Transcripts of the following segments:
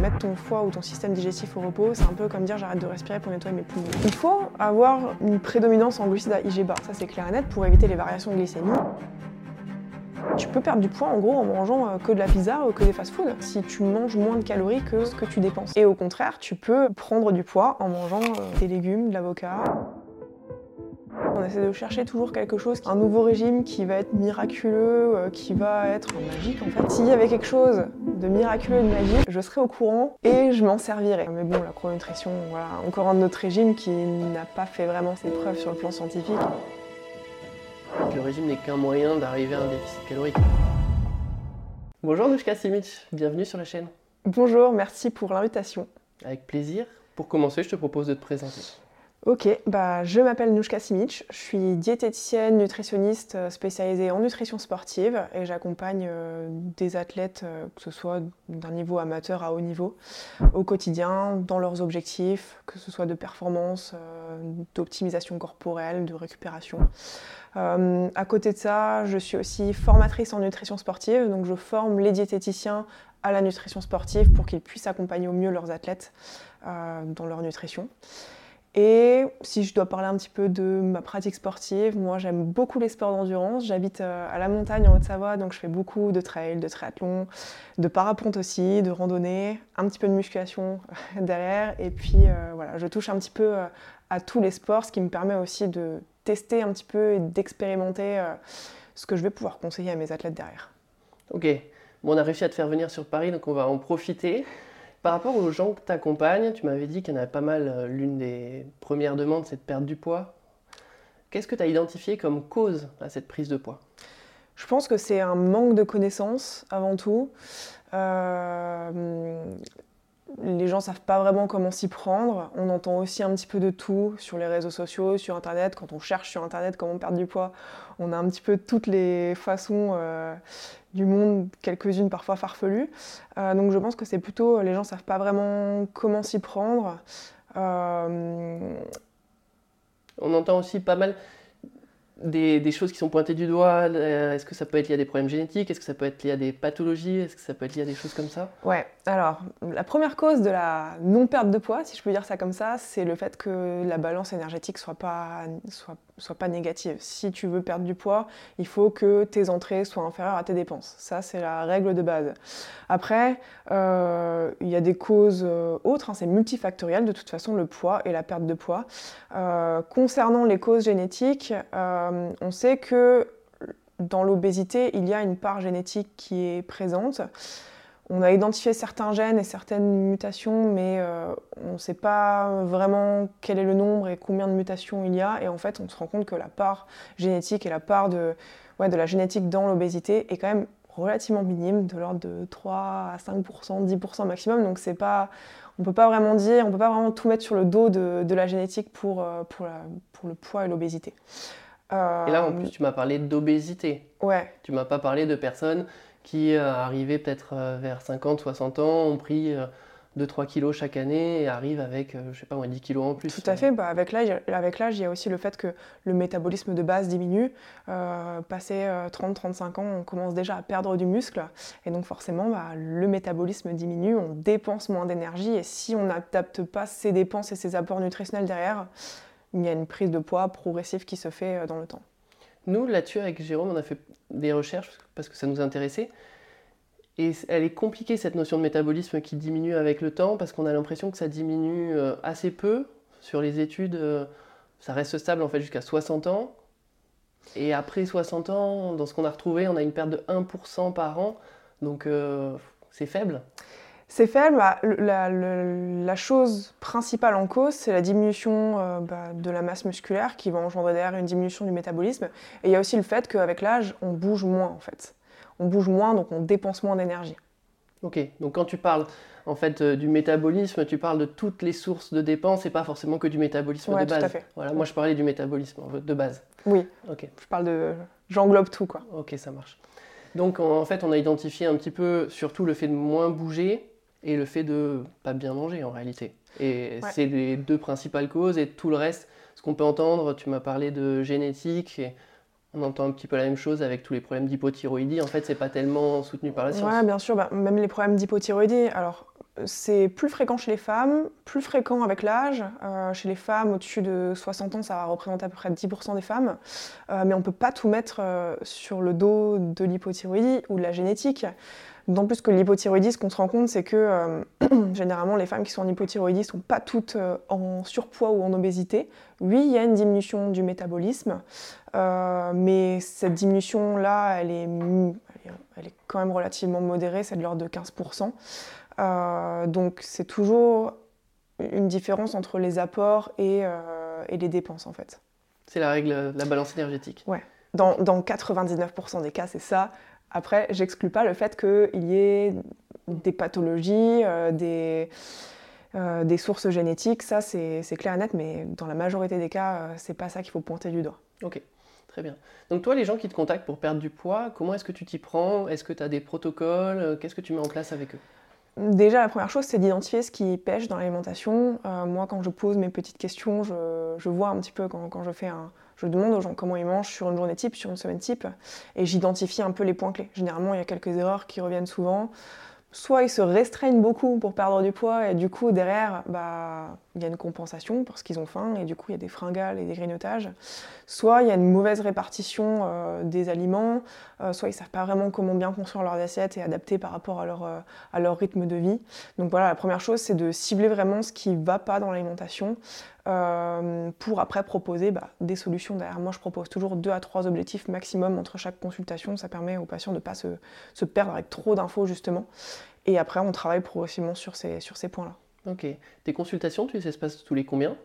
Mettre ton foie ou ton système digestif au repos, c'est un peu comme dire j'arrête de respirer pour nettoyer mes poumons. Il faut avoir une prédominance en glucides à IG ça c'est clair et net, pour éviter les variations de glycémie. Tu peux perdre du poids en gros en mangeant euh, que de la pizza ou que des fast-foods si tu manges moins de calories que ce que tu dépenses. Et au contraire, tu peux prendre du poids en mangeant euh, des légumes, de l'avocat. On essaie de chercher toujours quelque chose, un nouveau régime qui va être miraculeux, euh, qui va être magique en fait. S'il y avait quelque chose de miraculeux et de magique, je serais au courant et je m'en servirais. Mais bon, la chrononutrition, voilà, encore un de notre régime qui n'a pas fait vraiment ses preuves sur le plan scientifique. Le régime n'est qu'un moyen d'arriver à un déficit calorique. Bonjour Nushka Simic, bienvenue sur la chaîne. Bonjour, merci pour l'invitation. Avec plaisir. Pour commencer, je te propose de te présenter. Ok, bah, je m'appelle Nushka Simic, je suis diététicienne, nutritionniste euh, spécialisée en nutrition sportive et j'accompagne euh, des athlètes, euh, que ce soit d'un niveau amateur à haut niveau, au quotidien, dans leurs objectifs, que ce soit de performance, d'optimisation corporelle, de récupération. à côté de ça, je suis aussi formatrice en nutrition sportive, donc je forme les diététiciens à la nutrition sportive pour qu'ils puissent accompagner au mieux leurs athlètes dans leur nutrition. Et si je dois parler un petit peu de ma pratique sportive, moi j'aime beaucoup les sports d'endurance. J'habite euh, à la montagne en Haute-Savoie, donc je fais beaucoup de trail, de triathlon, de parapente aussi, de randonnée, un petit peu de musculation derrière. Et puis euh, voilà, je touche un petit peu euh, à tous les sports, ce qui me permet aussi de tester un petit peu et d'expérimenter ce que je vais pouvoir conseiller à mes athlètes derrière. Ok, bon, on a réussi à te faire venir sur Paris, donc on va en profiter. Par rapport aux gens que tu accompagnes, tu m'avais dit qu'il y en avait pas mal. Euh, l'une des premières demandes, c'est de perdre du poids. Qu'est-ce que tu as identifié comme cause à cette prise de poids? Je pense que c'est un manque de connaissances avant tout. Euh, les gens savent pas vraiment comment s'y prendre. On entend aussi un petit peu de tout sur les réseaux sociaux, sur Internet. Quand on cherche sur Internet comment perdre du poids, on a un petit peu toutes les façons euh, du monde, quelques-unes parfois farfelues. Euh, donc je pense que c'est plutôt, les gens savent pas vraiment comment s'y prendre. Euh, on entend aussi pas mal des, choses qui sont pointées du doigt euh, Est-ce que ça peut être lié à des problèmes génétiques Est-ce que ça peut être lié à des pathologies Est-ce que ça peut être lié à des choses comme ça? Ouais, alors la première cause de la non-perte de poids, si je peux dire ça comme ça, c'est le fait que la balance énergétique soit pas, soit, soit pas négative. Si tu veux perdre du poids, il faut que tes entrées soient inférieures à tes dépenses. Ça, c'est la règle de base. Après, euh, il y a des causes euh, autres, hein, c'est multifactoriel de toute façon, le poids et la perte de poids. concernant les causes génétiques, euh, on sait que dans l'obésité, il y a une part génétique qui est présente. On a identifié certains gènes et certaines mutations, mais euh, on ne sait pas vraiment quel est le nombre et combien de mutations il y a. Et en fait, on se rend compte que la part génétique et la part de, de la génétique dans l'obésité est quand même relativement minime, de l'ordre de 3 à 5%, 10% maximum. Donc c'est pas, on peut pas vraiment dire, on peut pas vraiment tout mettre sur le dos de, la génétique pour, euh, pour, pour le poids et l'obésité. Et là, en plus, tu m'as parlé d'obésité. Ouais. Tu m'as pas parlé de personnes qui, euh, arrivaient peut-être euh, vers 50, 60 ans, ont pris 2-3 euh, kilos chaque année et arrivent avec, je sais pas moi, 10 kilos en plus. Tout à fait. Bah, avec l'âge, il y a aussi le fait que le métabolisme de base diminue. passé 30-35 ans, on commence déjà à perdre du muscle. Et donc, forcément, bah, le métabolisme diminue, on dépense moins d'énergie. Et si on n'adapte pas ses dépenses et ses apports nutritionnels derrière, il y a une prise de poids progressive qui se fait euh, dans le temps. Nous, là-dessus, avec Jérôme, on a fait des recherches parce que ça nous intéressait. Et elle est compliquée, cette notion de métabolisme qui diminue avec le temps, parce qu'on a l'impression que ça diminue euh, assez peu. Sur les études, euh, ça reste stable en fait jusqu'à 60 ans. Et après 60 ans, dans ce qu'on a retrouvé, on a une perte de 1% par an. Donc c'est faible. C'est faible. La, chose principale en cause, c'est la diminution euh, bah, de la masse musculaire qui va engendrer derrière une diminution du métabolisme. Et il y a aussi le fait qu'avec l'âge, on bouge moins en fait. On bouge moins, donc on dépense moins d'énergie. Ok, donc quand tu parles en fait euh, du métabolisme, tu parles de toutes les sources de dépenses et pas forcément que du métabolisme de base. Tout à fait. Voilà, moi je parlais du métabolisme de base. Oui. Ok. Je parle de, j'englobe tout quoi. Ok, ça marche. Donc en fait, on a identifié un petit peu surtout le fait de moins bouger et le fait de pas bien manger en réalité. Et c'est les deux principales causes et tout le reste, ce qu'on peut entendre, tu m'as parlé de génétique et on entend un petit peu la même chose avec tous les problèmes d'hypothyroïdie. En fait, c'est pas tellement soutenu par la science. Oui, bien sûr. Bah, même les problèmes d'hypothyroïdie. Alors, c'est plus fréquent chez les femmes, plus fréquent avec l'âge. Euh, chez les femmes au-dessus de 60 ans, ça va représenter à peu près 10% des femmes. Euh, mais on ne peut pas tout mettre euh, sur le dos de l'hypothyroïdie ou de la génétique. D'autant plus que l'hypothyroïdie, ce qu'on se rend compte, c'est que généralement les femmes qui sont en hypothyroïdie ne sont pas toutes en surpoids ou en obésité. Oui, il y a une diminution du métabolisme, mais cette diminution-là, elle est, elle est quand même relativement modérée, c'est de l'ordre de 15%. Euh, donc c'est toujours une différence entre les apports et, euh, et les dépenses en fait. C'est la règle, la balance énergétique. Ouais. Dans, dans 99% des cas, c'est ça. Après, j'exclus pas le fait qu'il y ait des pathologies, euh, des, des sources génétiques. Ça, c'est clair et net, mais dans la majorité des cas, c'est pas ça qu'il faut pointer du doigt. Ok. Très bien. Donc toi, les gens qui te contactent pour perdre du poids, comment est-ce que tu t'y prends? Est-ce que tu as des protocoles? Qu'est-ce que tu mets en place avec eux? Déjà, la première chose, c'est d'identifier ce qui pêche dans l'alimentation. Euh, moi, quand je pose mes petites questions, je, vois un petit peu quand, je fais un. Je demande aux gens comment ils mangent sur une journée type, sur une semaine type, et j'identifie un peu les points clés. Généralement, il y a quelques erreurs qui reviennent souvent soit ils se restreignent beaucoup pour perdre du poids et du coup derrière bah il y a une compensation parce qu'ils ont faim et du coup il y a des fringales et des grignotages. Soit il y a une mauvaise répartition euh, des aliments, euh, soit ils savent pas vraiment comment bien construire leurs assiettes et adapter par rapport à leur, euh, rythme de vie. Donc voilà, la première chose c'est de cibler vraiment ce qui va pas dans l'alimentation pour après proposer bah, des solutions derrière. Moi, je propose toujours deux à trois objectifs maximum entre chaque consultation. Ça permet aux patients de ne pas se, perdre avec trop d'infos, justement. Et après, on travaille progressivement sur ces points-là. Ok. Tes consultations, tu sais, se passe tous les combien?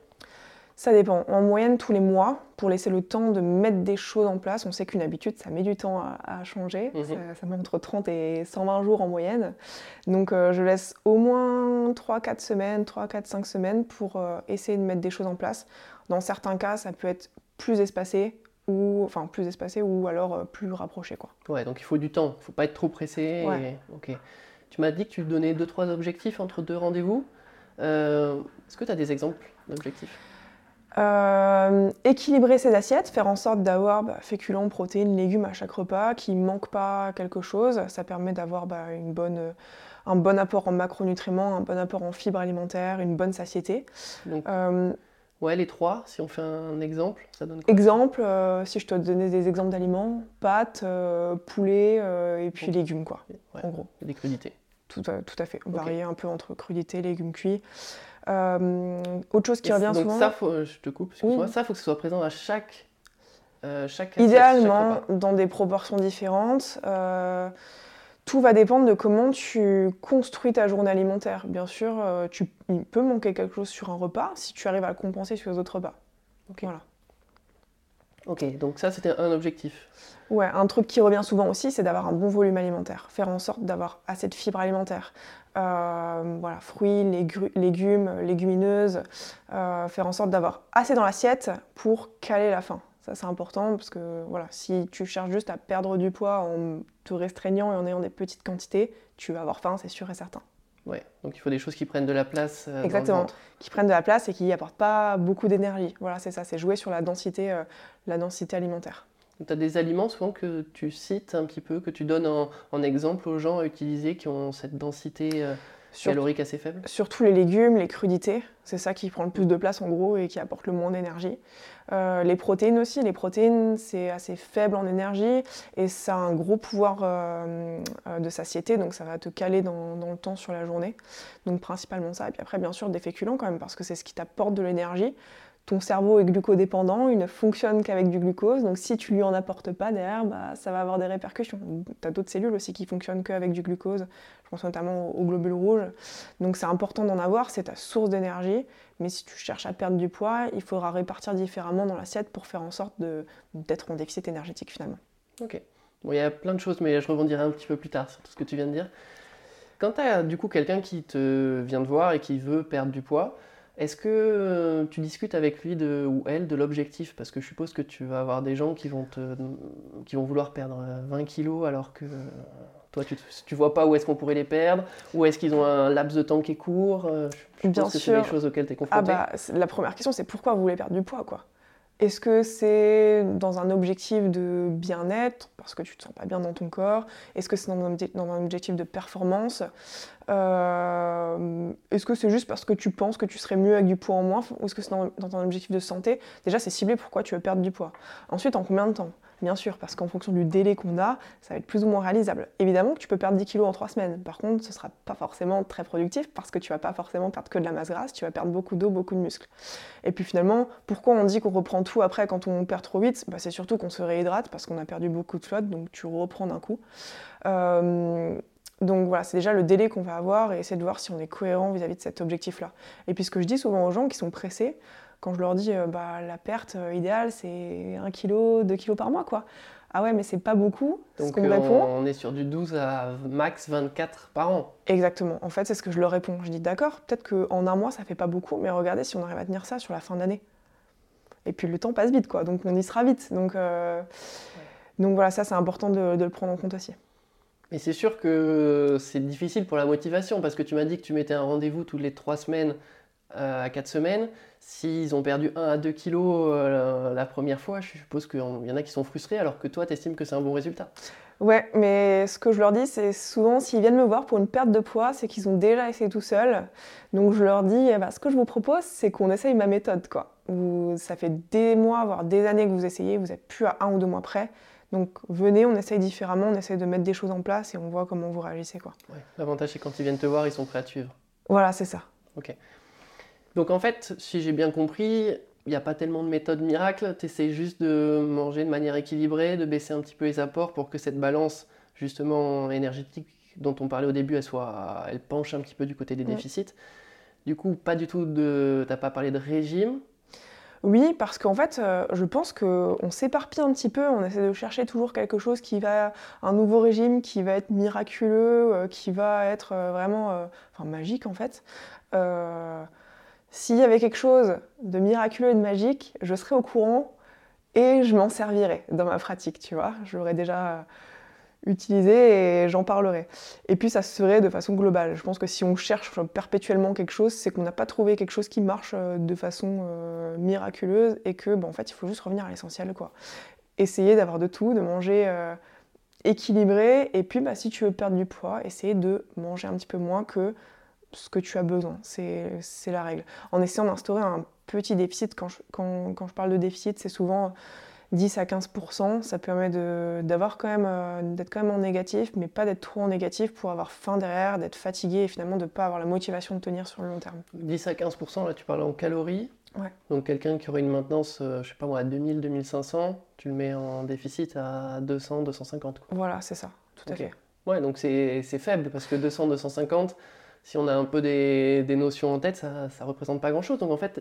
Ça dépend. En moyenne, tous les mois, pour laisser le temps de mettre des choses en place. On sait qu'une habitude, ça met du temps à, changer. Mhm. Ça, met entre 30 et 120 jours en moyenne. Donc, euh, je laisse au moins 3-4 semaines, 3-4-5 semaines pour euh, essayer de mettre des choses en place. Dans certains cas, ça peut être plus espacé, ou enfin plus espacé ou alors euh, plus rapproché quoi. Ouais, donc il faut du temps, il faut pas être trop pressé. Ok. Tu m'as dit que tu donnais deux trois objectifs entre deux rendez-vous? Est-ce que tu as des exemples d'objectifs euh, équilibrer ses assiettes, faire en sorte d'avoir bah, féculents, protéines, légumes à chaque repas, qu'il ne manque pas quelque chose. Ça permet d'avoir bah, une bonne, un bon apport en macronutriments, un bon apport en fibres alimentaires, une bonne satiété. Euh, ouais, les trois, si on fait un exemple, ça donne quoi? Exemple, euh, si je te donnais des exemples d'aliments, pâtes, poulet et puis légumes, quoi, en gros. Des crudités. Tout à, tout à fait. Varier un peu entre crudités, légumes cuits. Euh, autre chose qui revient donc souvent. ça, faut, je te coupe, excuse-moi, ça, faut que ce soit présent à chaque. Euh, chaque Idéalement, dans des proportions différentes. Euh, tout va dépendre de comment tu construis ta journée alimentaire. Bien sûr, tu, il peut manquer quelque chose sur un repas si tu arrives à le compenser sur les autres repas. Ok. Voilà. Ok, donc ça c'était un objectif. Ouais, un truc qui revient souvent aussi, c'est d'avoir un bon volume alimentaire. Faire en sorte d'avoir assez de fibres alimentaires. Euh, voilà, fruits, légumes, légumineuses. Euh, faire en sorte d'avoir assez dans l'assiette pour caler la faim. Ça c'est important parce que voilà, si tu cherches juste à perdre du poids en te restreignant et en ayant des petites quantités, tu vas avoir faim, c'est sûr et certain. Ouais, donc il faut des choses qui prennent de la place. Euh, Exactement, qui prennent de la place et qui apportent pas beaucoup d'énergie. Voilà, c'est ça, c'est jouer sur la densité, euh, la densité alimentaire. Tu as des aliments souvent que tu cites un petit peu, que tu donnes en, exemple aux gens à utiliser qui ont cette densité euh, calorique assez faible Surtout les légumes, les crudités, c'est ça qui prend le plus de place en gros et qui apporte le moins d'énergie. Euh, les protéines aussi, les protéines c'est assez faible en énergie et ça a un gros pouvoir euh, euh, de satiété, donc ça va te caler dans, dans, le temps sur la journée. Donc principalement ça, et puis après bien sûr des féculents quand même parce que c'est ce qui t'apporte de l'énergie ton cerveau est glucodépendant, il ne fonctionne qu'avec du glucose, donc si tu lui en apportes pas derrière, bah, ça va avoir des répercussions. Tu as d'autres cellules aussi qui fonctionnent qu'avec du glucose, je pense notamment aux globules rouges. Donc c'est important d'en avoir, c'est ta source d'énergie, mais si tu cherches à perdre du poids, il faudra répartir différemment dans l'assiette pour faire en sorte d'être en déficit énergétique finalement. Ok. Bon, il y a plein de choses, mais je rebondirai un petit peu plus tard sur tout ce que tu viens de dire. Quand tu as du coup quelqu'un qui te vient de voir et qui veut perdre du poids, est-ce que euh, tu discutes avec lui de, ou elle de l'objectif? Parce que je suppose que tu vas avoir des gens qui vont, te, qui vont vouloir perdre 20 euh, kilos alors que euh, toi, tu ne vois pas où est-ce qu'on pourrait les perdre Ou est-ce qu'ils ont un laps de temps qui est court Je, Bien pense sûr. que c'est des choses auxquelles tu es confronté. Ah bah, la première question, c'est pourquoi vous voulez perdre du poids quoi? Est-ce que c'est dans un objectif de bien-être, parce que tu te sens pas bien dans ton corps? Est-ce que c'est dans, un objectif de performance? Euh, Est-ce que c'est juste parce que tu penses que tu serais mieux avec du poids en moins Ou est-ce que c'est dans, dans, un objectif de santé? Déjà, c'est ciblé pourquoi tu veux perdre du poids. Ensuite, en combien de temps? Bien sûr, parce qu'en fonction du délai qu'on a, ça va être plus ou moins réalisable. Évidemment que tu peux perdre 10 kilos en 3 semaines. Par contre, ce sera pas forcément très productif parce que tu vas pas forcément perdre que de la masse grasse, tu vas perdre beaucoup d'eau, beaucoup de muscles. Et puis finalement, pourquoi on dit qu'on reprend tout après quand on perd trop vite? Bah, C'est surtout qu'on se réhydrate parce qu'on a perdu beaucoup de flotte, donc tu reprends d'un coup. Euh, donc voilà, c'est déjà le délai qu'on va avoir et essayer de voir si on est cohérent vis à -vis de cet objectif-là. Et puis ce que je dis souvent aux gens qui sont pressés, quand je leur dis euh, bah, la perte euh, idéale, c'est 1 kg, 2 kg par mois, quoi. Ah ouais, mais c'est pas beaucoup. Donc on, on est sur du 12 à max 24 par an. Exactement. En fait, c'est ce que je leur réponds. Je dis d'accord, peut-être qu'en un mois, ça fait pas beaucoup, mais regardez si on arrive à tenir ça sur la fin d'année. Et puis le temps passe vite, quoi. Donc on y sera vite. Donc, euh, donc voilà, ça c'est important de, de, le prendre en compte aussi. Mais c'est sûr que c'est difficile pour la motivation parce que tu m'as dit que tu mettais un rendez-vous toutes les trois semaines à 4 semaines. S'ils ont perdu 1 à 2 kilos euh, la première fois, je suppose qu'il y en a qui sont frustrés alors que toi, tu estimes que c'est un bon résultat. Ouais, mais ce que je leur dis, c'est souvent s'ils viennent me voir pour une perte de poids, c'est qu'ils ont déjà essayé tout seuls. Donc je leur dis, eh ben, ce que je vous propose, c'est qu'on essaye ma méthode. Quoi. ça fait des mois, voire des années que vous essayez, vous n'êtes plus à un ou deux mois près. Donc venez, on essaye différemment, on essaye de mettre des choses en place et on voit comment vous réagissez. Quoi. L'avantage, c'est quand ils viennent te voir, ils sont prêts à te suivre. Voilà, c'est ça. Ok. Donc en fait, si j'ai bien compris, il n'y a pas tellement de méthode miracle, tu essaies juste de manger de manière équilibrée, de baisser un petit peu les apports pour que cette balance justement énergétique dont on parlait au début, elle, soit, elle penche un petit peu du côté des déficits. Du coup, pas du tout de... T'as pas parlé de régime oui, parce qu'en fait, euh, je pense qu'on s'éparpille un petit peu, on essaie de chercher toujours quelque chose qui va, un nouveau régime qui va être miraculeux, euh, qui va être euh, vraiment, enfin magique en fait. S'il y avait quelque chose de miraculeux et de magique, je serais au courant et je m'en servirais dans ma pratique, tu vois. Je l'aurais déjà utilisé et j'en parlerai. Et puis ça se ferait de façon globale. Je pense que si on cherche perpétuellement quelque chose, c'est qu'on n'a pas trouvé quelque chose qui marche euh, de façon euh, miraculeuse et que, en fait, il faut juste revenir à l'essentiel, quoi. Essayer d'avoir de tout, de manger euh, équilibré, et puis bah, si tu veux perdre du poids, essayer de manger un petit peu moins que ce que tu as besoin. C'est la règle. En essayant d'instaurer un petit déficit, quand je, quand, quand je parle de déficit, c'est souvent 10 à 15%. Ça permet d'avoir quand même, euh, d'être quand même en négatif, mais pas d'être trop en négatif pour avoir faim derrière, d'être fatigué et finalement de ne pas avoir la motivation de tenir sur le long terme. 10 à 15%, là tu parles en calories. Ouais. Donc quelqu'un qui aurait une maintenance, euh, je sais pas moi, à 2000, 2500, tu le mets en déficit à 200, 250. Voilà, c'est ça, tout à fait. Ouais, donc c'est faible parce que 200, 250, si on a un peu des, notions en tête, ça ne représente pas grand-chose. Donc en fait,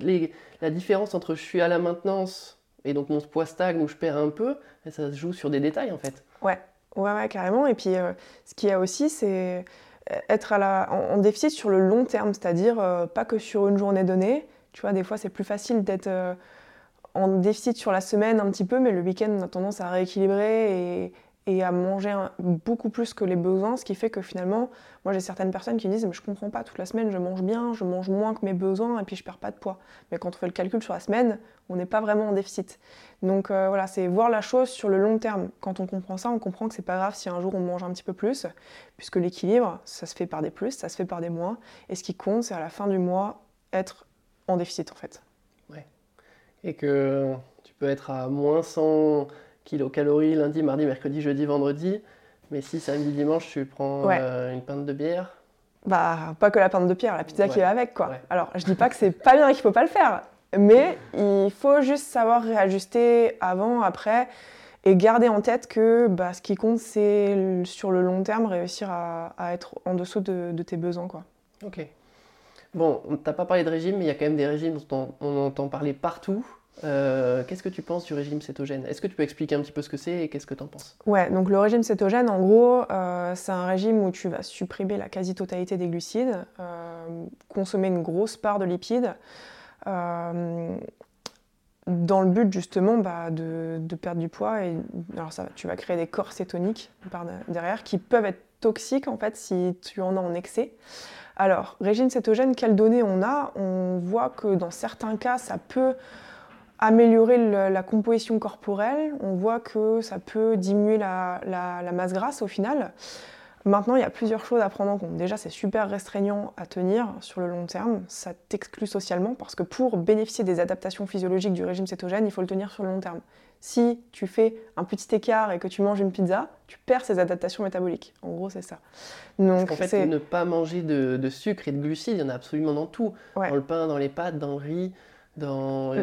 la différence entre je suis à la maintenance et donc mon poids stagne ou je perds un peu, ça se joue sur des détails en fait. Ouais, ouais, carrément. Et puis euh, ce qu'il y a aussi, c'est euh, être en, déficit sur le long terme, c'est-à-dire euh, pas que sur une journée donnée. Tu vois, des fois c'est plus facile d'être en déficit sur la semaine un petit peu, mais le week-end on a tendance à rééquilibrer et à manger beaucoup plus que les besoins, ce qui fait que finalement, moi j'ai certaines personnes qui disent mais je comprends pas, toute la semaine je mange bien, je mange moins que mes besoins et puis je perds pas de poids. Mais quand on fait le calcul sur la semaine, on n'est pas vraiment en déficit. Donc euh, voilà, c'est voir la chose sur le long terme. Quand on comprend ça, on comprend que c'est pas grave si un jour on mange un petit peu plus, puisque l'équilibre, ça se fait par des plus, ça se fait par des moins, et ce qui compte, c'est à la fin du mois être en déficit en fait. Ouais. Et que tu peux être à moins 100 kilocalories lundi, mardi, mercredi, jeudi, vendredi. Mais si samedi, dimanche, tu prends euh, une pinte de bière Bah, pas que la pinte de bière, la pizza qui va avec, quoi. Alors, je dis pas que c'est pas bien et qu'il faut pas le faire, mais il faut juste savoir réajuster avant, après, et garder en tête que bah, ce qui compte, c'est sur le long terme réussir à, être en dessous de, tes besoins, quoi. Ok. Bon, on t'a pas parlé de régime, mais il y a quand même des régimes dont on entend parler partout. Euh, qu'est-ce que tu penses du régime cétogène? Est-ce que tu peux expliquer un petit peu ce que c'est et qu'est-ce que tu en penses? Ouais, donc le régime cétogène, en gros, euh, c'est un régime où tu vas supprimer la quasi-totalité des glucides, euh, consommer une grosse part de lipides, dans le but justement bah, de, perdre du poids. Et, alors ça, tu vas créer des corps cétoniques derrière qui peuvent être toxiques en fait si tu en as en excès. Alors, régime cétogène, quelles données on a? On voit que dans certains cas, ça peut améliorer la composition corporelle, on voit que ça peut diminuer la, masse grasse au final. Maintenant, il y a plusieurs choses à prendre en compte. Déjà, c'est super restreignant à tenir sur le long terme. Ça t'exclut socialement parce que pour bénéficier des adaptations physiologiques du régime cétogène, il faut le tenir sur le long terme. Si tu fais un petit écart et que tu manges une pizza, tu perds ces adaptations métaboliques. En gros, c'est ça. Donc, en fait, ne pas manger de, sucre et de glucides, il y en a absolument dans tout. Dans le pain, dans les pâtes, dans le riz. Dans,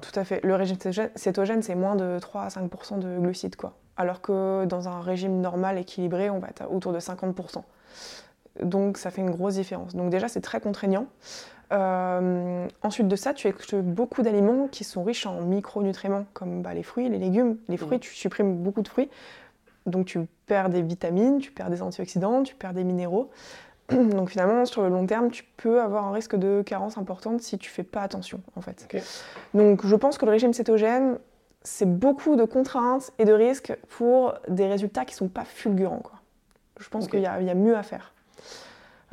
Tout à fait. Le régime cétogène, c'est moins de 3 à 5% de glucides. Quoi. Alors que dans un régime normal, équilibré, on va être autour de 50% Donc ça fait une grosse différence. Donc déjà, c'est très contraignant. Euh, ensuite de ça, tu exclues beaucoup d'aliments qui sont riches en micronutriments, comme bah, les fruits, les légumes. Les fruits, tu supprimes beaucoup de fruits. Donc tu perds des vitamines, tu perds des antioxydants, tu perds des minéraux. Donc finalement, sur le long terme, tu peux avoir un risque de carence importante si tu fais pas attention, en fait. Donc je pense que le régime cétogène, c'est beaucoup de contraintes et de risques pour des résultats qui sont pas fulgurants. Quoi. Je pense qu'il y, a mieux à faire.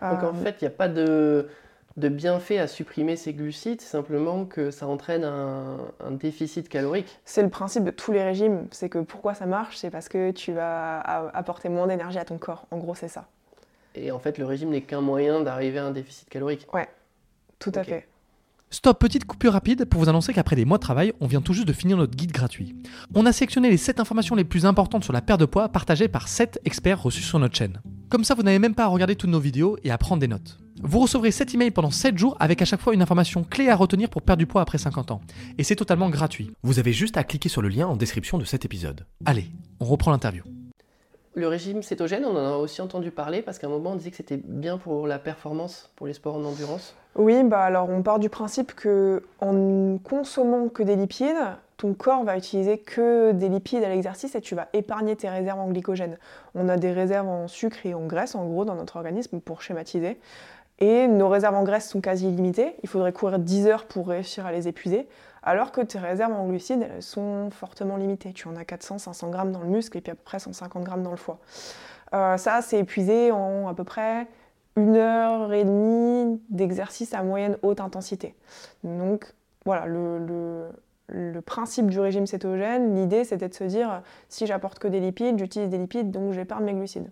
Donc en euh, fait, il n'y a pas de, de bienfait à supprimer ces glucides, simplement que ça entraîne un, un déficit calorique. C'est le principe de tous les régimes. C'est que pourquoi ça marche, c'est parce que tu vas apporter moins d'énergie à ton corps. En gros, c'est ça. Et en fait, le régime n'est qu'un moyen d'arriver à un déficit calorique. Ouais, tout à fait. Stop, petite coupure rapide pour vous annoncer qu'après des mois de travail, on vient tout juste de finir notre guide gratuit. On a sélectionné les 7 informations les plus importantes sur la perte de poids partagées par 7 experts reçus sur notre chaîne. Comme ça, vous n'avez même pas à regarder toutes nos vidéos et à prendre des notes. Vous recevrez 7 emails pendant 7 jours avec à chaque fois une information clé à retenir pour perdre du poids après 50 ans. Et c'est totalement gratuit. Vous avez juste à cliquer sur le lien en description de cet épisode. Allez, on reprend l'interview. Le régime cétogène, on en a aussi entendu parler parce qu'à un moment on disait que c'était bien pour la performance, pour les sports en endurance. Oui, bah alors on part du principe que en consommant que des lipides, ton corps va utiliser que des lipides à l'exercice et tu vas épargner tes réserves en glycogène. On a des réserves en sucre et en graisse en gros dans notre organisme pour schématiser. Et nos réserves en graisse sont quasi illimitées. Il faudrait courir 10 heures pour réussir à les épuiser alors que tes réserves en glucides sont fortement limitées. Tu en as 400-500 grammes dans le muscle et puis à peu près 150 grammes dans le foie. Euh, ça, c'est épuisé en à peu près une heure et demie d'exercice à moyenne haute intensité. Donc voilà, le, principe du régime cétogène, l'idée c'était de se dire si j'apporte que des lipides, j'utilise des lipides, donc j'épargne mes glucides.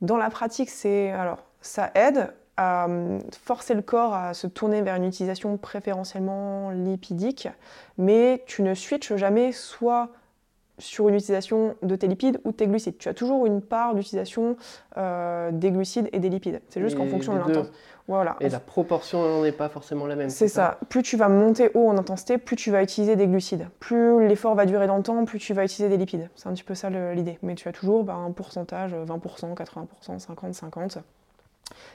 Dans la pratique, c'est alors ça aide, à euh, forcer le corps à se tourner vers une utilisation préférentiellement lipidique, mais tu ne switches jamais soit sur une utilisation de tes lipides ou de tes glucides. Tu as toujours une part d'utilisation euh, des glucides et des lipides. C'est juste qu'en fonction de l'intensité. Voilà. Et la proportion n'est pas forcément la même. C'est ça. Plus tu vas monter haut en intensité, plus tu vas utiliser des glucides. Plus l'effort va durer dans le temps, plus tu vas utiliser des lipides. C'est un petit peu ça l'idée. Mais tu as toujours bah, un pourcentage, 20%, 80%, 50, 50.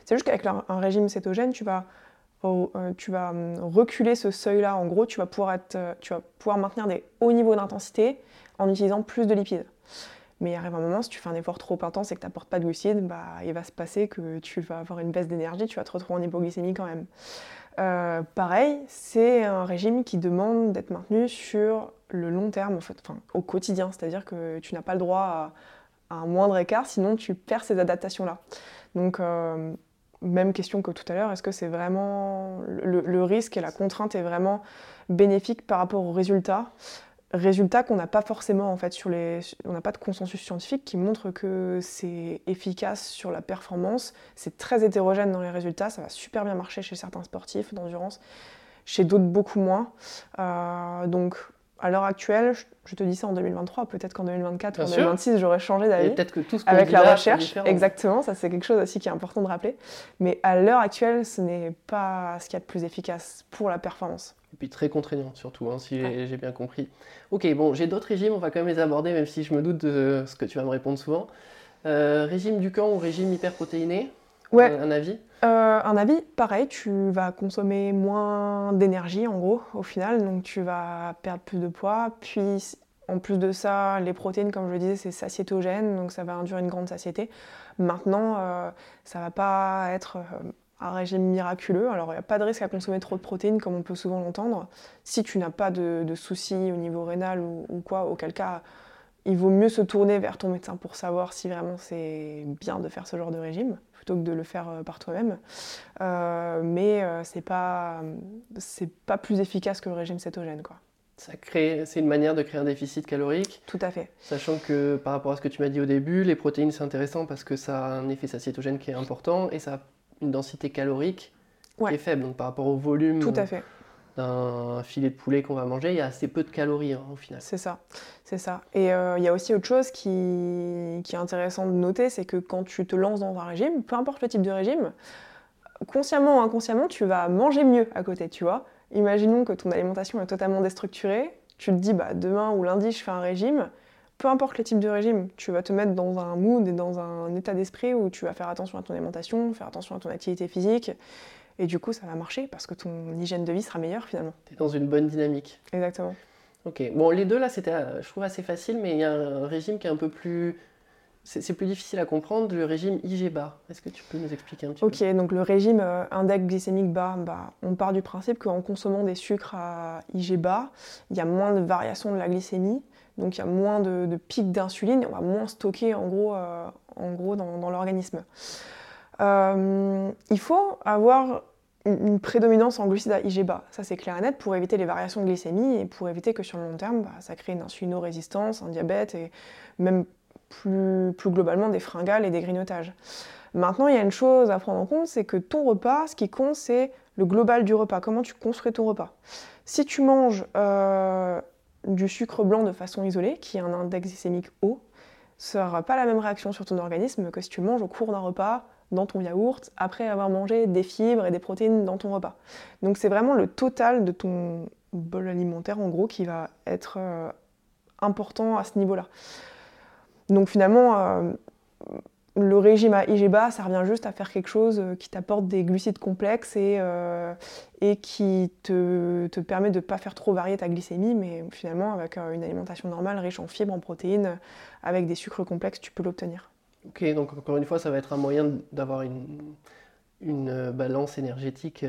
C'est juste qu'avec un régime cétogène, tu vas, euh, hum, reculer ce seuil-là. En gros, tu vas, pouvoir être, euh, tu vas pouvoir maintenir des hauts niveaux d'intensité en utilisant plus de lipides. Mais il arrive un moment, si tu fais un effort trop intense et que tu n'apportes pas de glucides, bah, il va se passer que tu vas avoir une baisse d'énergie, tu vas te retrouver en hypoglycémie quand même. Euh, pareil, c'est un régime qui demande d'être maintenu sur le long terme, au quotidien. C'est-à-dire que tu n'as pas le droit à, un moindre écart, sinon tu perds ces adaptations-là. Donc, euh, même question que tout à l'heure, est-ce que c'est vraiment le, risque et la contrainte est vraiment bénéfique par rapport aux résultats? Résultats qu'on n'a pas forcément en fait sur les, on n'a pas de consensus scientifique qui montre que c'est efficace sur la performance. C'est très hétérogène dans les résultats, ça va super bien marcher chez certains sportifs d'endurance, chez d'autres beaucoup moins. Euh, donc à l'heure actuelle, je te dis ça en 2023, peut-être qu'en 2024 ou en 2026, j'aurais changé d'avis. Peut-être que tout ce Avec la recherche, exactement, ça c'est quelque chose aussi qui est important de rappeler. Mais à l'heure actuelle, ce n'est pas ce qu'il y a de plus efficace pour la performance. Et puis très contraignant surtout, hein, si j'ai bien compris. Ok, bon, j'ai d'autres régimes, on va quand même les aborder, même si je me doute de ce que tu vas me répondre souvent. Euh, régime du camp ou régime hyperprotéiné? Ouais. Un, avis? Euh, Un avis, pareil, tu vas consommer moins d'énergie en gros au final, donc tu vas perdre plus de poids. Puis en plus de ça, les protéines, comme je le disais, c'est satiétogène, donc ça va induire une grande satiété. Maintenant, euh, ça va pas être euh, un régime miraculeux. Alors il n'y a pas de risque à consommer trop de protéines comme on peut souvent l'entendre. Si tu n'as pas de, soucis au niveau rénal ou, ou quoi, auquel cas il vaut mieux se tourner vers ton médecin pour savoir si vraiment c'est bien de faire ce genre de régime plutôt que de le faire euh, par toi-même. Euh, mais euh, c'est pas c'est pas plus efficace que le régime cétogène quoi. Ça crée, c'est une manière de créer un déficit calorique. Tout à fait. Sachant que par rapport à ce que tu m'as dit au début, les protéines c'est intéressant parce que ça a un effet satiétogène qui est important et ça a une densité calorique qui est faible. Donc par rapport au volume Tout à fait. D'un filet de poulet qu'on va manger, il y a assez peu de calories hein, au final. C'est ça, c'est ça. Et euh, il y a aussi autre chose qui, qui est intéressant de noter, c'est que quand tu te lances dans un régime, peu importe le type de régime, consciemment ou inconsciemment, tu vas manger mieux à côté, tu vois. Imaginons que ton alimentation est totalement déstructurée, tu te dis bah, demain ou lundi je fais un régime, peu importe le type de régime, tu vas te mettre dans un mood et dans un état d'esprit où tu vas faire attention à ton alimentation, faire attention à ton activité physique, et du coup ça va marcher parce que ton hygiène de vie sera meilleure finalement. Tu es dans une bonne dynamique. Exactement. Ok, bon les deux là c'était je trouve assez facile, mais il y a un régime qui est un peu plus c'est plus difficile à comprendre, le régime IG bas. Est-ce que tu peux nous expliquer un petit peu? Ok, donc le régime euh, index glycémique bas, bah, on part du principe qu'en consommant des sucres à IG bas, il y a moins de variations de la glycémie, donc il y a moins de, pics d'insuline, on va moins stocker en gros, euh, en gros dans, l'organisme. Euh, il faut avoir une, prédominance en glucides à IG bas, ça c'est clair et net, pour éviter les variations de glycémie et pour éviter que sur le long terme, bah, ça crée une insulino-résistance, un diabète et même plus, globalement des fringales et des grignotages. Maintenant, il y a une chose à prendre en compte, c'est que ton repas, ce qui compte, c'est le global du repas, comment tu construis ton repas? Si tu manges euh, du sucre blanc de façon isolée, qui a un index glycémique haut, ça n'aura pas la même réaction sur ton organisme que si tu manges au cours d'un repas dans ton yaourt, après avoir mangé des fibres et des protéines dans ton repas. Donc c'est vraiment le total de ton bol alimentaire, en gros, qui va être euh, important à ce niveau-là. Donc finalement, euh, le régime à IG bas, ça revient juste à faire quelque chose euh, qui t'apporte des glucides complexes et, qui te, te, permet de ne pas faire trop varier ta glycémie, mais finalement, avec une alimentation normale, riche en fibres, en protéines, avec des sucres complexes, tu peux l'obtenir. Ok, donc encore une fois, ça va être un moyen d'avoir une, une balance énergétique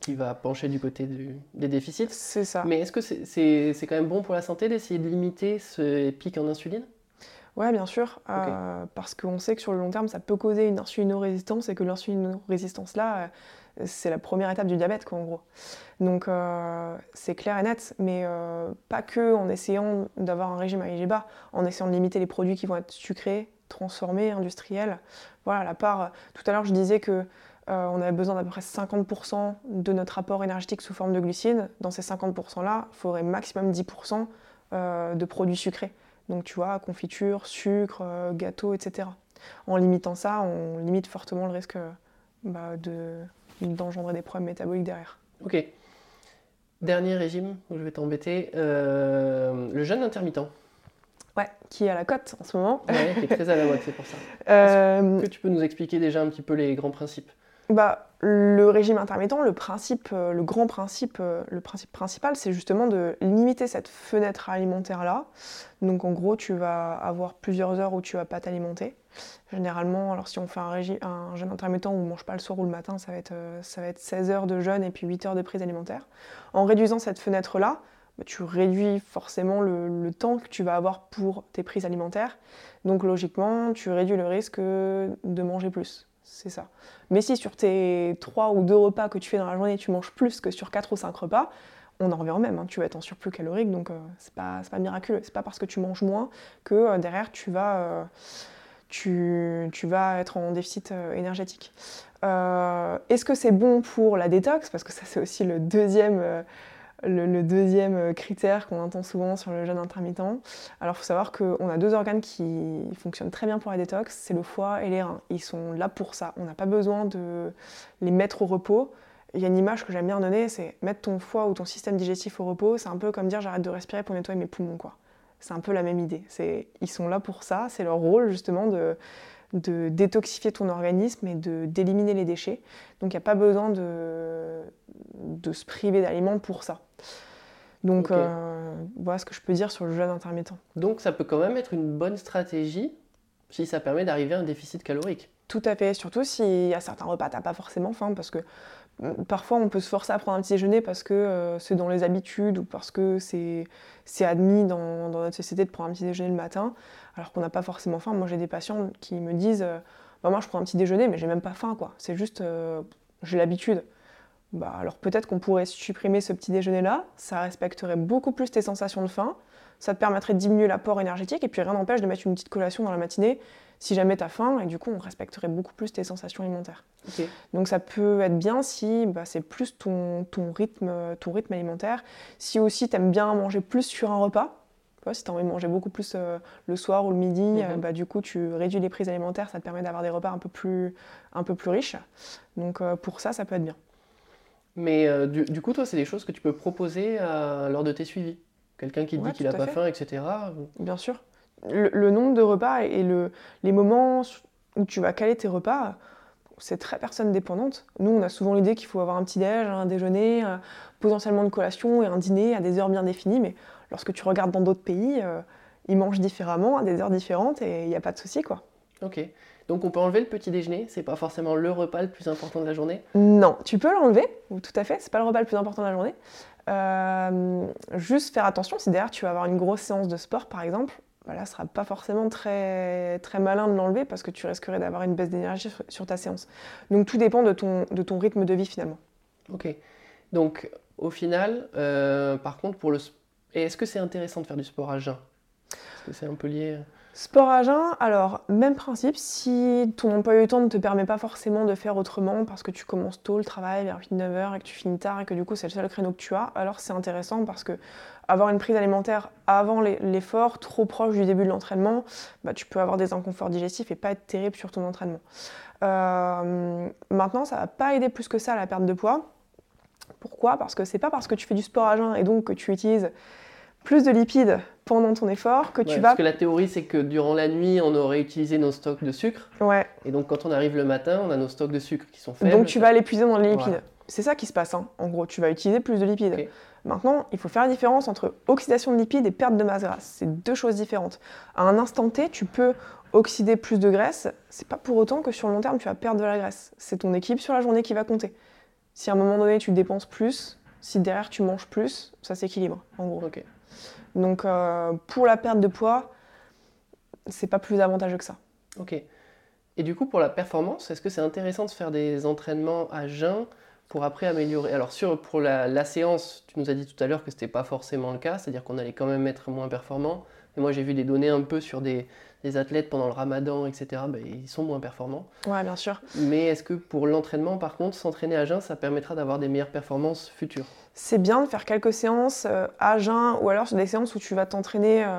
qui va pencher du côté des déficits. C'est ça. Mais est-ce que c'est quand même bon pour la santé d'essayer de limiter ce pic en insuline? Oui, bien sûr, euh, parce qu'on sait que sur le long terme, ça peut causer une insulino-résistance et que l'insulino-résistance-là, euh, c'est la première étape du diabète, quoi, en gros. Donc, euh, c'est clair et net, mais pas que en essayant d'avoir un régime à IG bas, en essayant de limiter les produits qui vont être sucrés, transformés, industriels. Voilà, la part. Tout à l'heure, je disais que on avait besoin d'à peu près 50% de notre apport énergétique sous forme de glucides. Dans ces 50%-là, il faudrait maximum 10% de produits sucrés. Donc tu vois, confiture, sucre, euh, gâteau, etc. En limitant ça, on limite fortement le risque euh, bah, d'engendrer des problèmes métaboliques derrière. Ok. Dernier régime je vais t'embêter, euh, le jeûne intermittent. Ouais, qui est à la cote en ce moment. Ouais, qui est très à la mode, c'est pour ça. Est-ce que tu peux nous expliquer déjà un petit peu les grands principes? Bah, le régime intermittent, le principe, euh, le grand principe, euh, le principe principal, c'est justement de limiter cette fenêtre alimentaire là. Donc en gros, tu vas avoir plusieurs heures où tu vas pas t'alimenter. Généralement, alors si on fait un, régime, un jeûne intermittent où on ne mange pas le soir ou le matin, ça va, être, euh, ça va être 16 heures de jeûne et puis 8 heures de prise alimentaire. En réduisant cette fenêtre là, bah, tu réduis forcément le, temps que tu vas avoir pour tes prises alimentaires. Donc logiquement, tu réduis le risque de manger plus c'est ça. Mais si sur tes 3 ou 2 repas que tu fais dans la journée, tu manges plus que sur 4 ou 5 repas, on en revient au même. Hein. Tu vas être en surplus calorique, donc euh, c'est pas, pas miraculeux. C'est pas parce que tu manges moins que euh, derrière tu vas, euh, tu, vas être en déficit énergétique. Est-ce que c'est bon pour la détox? Parce que ça, c'est aussi le deuxième le, deuxième euh, critère qu'on entend souvent sur le jeûne intermittent. Alors il faut savoir qu'on a deux organes qui fonctionnent très bien pour la détox, c'est le foie et les reins. Ils sont là pour ça. On n'a pas besoin de les mettre au repos. Il y a une image que j'aime bien donner, c'est mettre ton foie ou ton système digestif au repos, c'est un peu comme dire j'arrête de respirer pour nettoyer mes poumons. quoi. C'est un peu la même idée. Ils sont là pour ça, c'est leur rôle justement de, de détoxifier ton organisme et d'éliminer les déchets. Donc il n'y a pas besoin de, de se priver d'aliments pour ça. Donc euh, voilà ce que je peux dire sur le jeûne intermittent. Donc ça peut quand même être une bonne stratégie si ça permet d'arriver à un déficit calorique. Tout à fait, surtout si à certains repas tu n'as pas forcément faim parce que parfois on peut se forcer à prendre un petit déjeuner parce que euh, c'est dans les habitudes ou parce que c'est admis dans, notre société de prendre un petit déjeuner le matin alors qu'on n'a pas forcément faim. Moi j'ai des patients qui me disent euh, bah, moi je prends un petit déjeuner mais j'ai même pas faim quoi, c'est juste j'ai l'habitude bah, alors peut-être qu'on pourrait supprimer ce petit déjeuner-là, ça respecterait beaucoup plus tes sensations de faim, ça te permettrait de diminuer l'apport énergétique, et puis rien n'empêche de mettre une petite collation dans la matinée si jamais tu as faim, et du coup on respecterait beaucoup plus tes sensations alimentaires. Donc ça peut être bien si bah, c'est plus ton, ton, rythme, ton rythme alimentaire, si aussi tu aimes bien manger plus sur un repas, si tu as envie de manger beaucoup plus euh, le soir ou le midi, euh, mhm. bah, du coup, tu réduis les prises alimentaires, ça te permet d'avoir des repas un peu plus, un peu plus riches. Donc, euh, pour ça, ça peut être bien. Mais du, coup, toi, c'est des choses que tu peux proposer lors de tes suivis Quelqu'un qui dit qu'il n'a pas faim, etc. Bien sûr. Le, nombre de repas et le, les moments où tu vas caler tes repas, c'est très personne dépendante. Nous, on a souvent l'idée qu'il faut avoir un petit déj, un déjeuner, potentiellement une collation et un dîner à des heures bien définies, mais lorsque tu regardes dans d'autres pays, euh, ils mangent différemment, à des heures différentes, et il n'y a pas de souci, quoi. Ok. Donc on peut enlever le petit déjeuner, c'est pas forcément le repas le plus important de la journée Non, tu peux l'enlever, tout à fait, c'est pas le repas le plus important de la journée. Euh, juste faire attention, si derrière tu vas avoir une grosse séance de sport par exemple, bah là ce sera pas forcément très, très malin de l'enlever parce que tu risquerais d'avoir une baisse d'énergie sur, ta séance. Donc tout dépend de ton, de ton rythme de vie finalement. Ok. Donc au final, euh, par contre pour le est-ce que c'est intéressant de faire du sport à jeun? Est-ce que c'est un peu lié? Sport à jeun, alors même principe, si ton emploi du temps ne te permet pas forcément de faire autrement parce que tu commences tôt le travail vers 8-9h et que tu finis tard et que du coup c'est le seul créneau que tu as, alors c'est intéressant parce que avoir une prise alimentaire avant l'effort, trop proche du début de l'entraînement, bah, tu peux avoir des inconforts digestifs et pas être terrible sur ton entraînement. Euh, maintenant, ça va pas aider plus que ça à la perte de poids. Pourquoi? Parce que c'est pas parce que tu fais du sport à jeun et donc que tu utilises plus de lipides pendant ton effort que tu vas. Parce que la théorie, c'est que durant la nuit, on aurait utilisé nos stocks de sucre. Ouais. Et donc, quand on arrive le matin, on a nos stocks de sucre qui sont faibles. Donc, tu vas l'épuiser dans les lipides. C'est ça qui se passe, hein. en gros. Tu vas utiliser plus de lipides. Maintenant, il faut faire la différence entre oxydation de lipides et perte de masse grasse. C'est deux choses différentes. À un instant T, tu peux oxyder plus de graisse. C'est pas pour autant que sur le long terme, tu vas perdre de la graisse. C'est ton équilibre sur la journée qui va compter. Si à un moment donné, tu dépenses plus, si derrière tu manges plus, ça s'équilibre, en gros. Ok. Donc euh, pour la perte de poids, c'est pas plus avantageux que ça. Ok. Et du coup, pour la performance, est-ce que c'est intéressant de faire des entraînements à jeun pour après améliorer? Alors sur, pour la, séance, tu nous as dit tout à l'heure que ce n'était pas forcément le cas, c'est-à-dire qu'on allait quand même être moins performant. Et moi, j'ai vu des données un peu sur des, des athlètes pendant le ramadan, etc., ben, ils sont moins performants. Ouais, bien sûr. Mais est-ce que pour l'entraînement, par contre, s'entraîner à jeun, ça permettra d'avoir des meilleures performances futures? C'est bien de faire quelques séances euh, à jeun ou alors sur des séances où tu vas t'entraîner. Euh,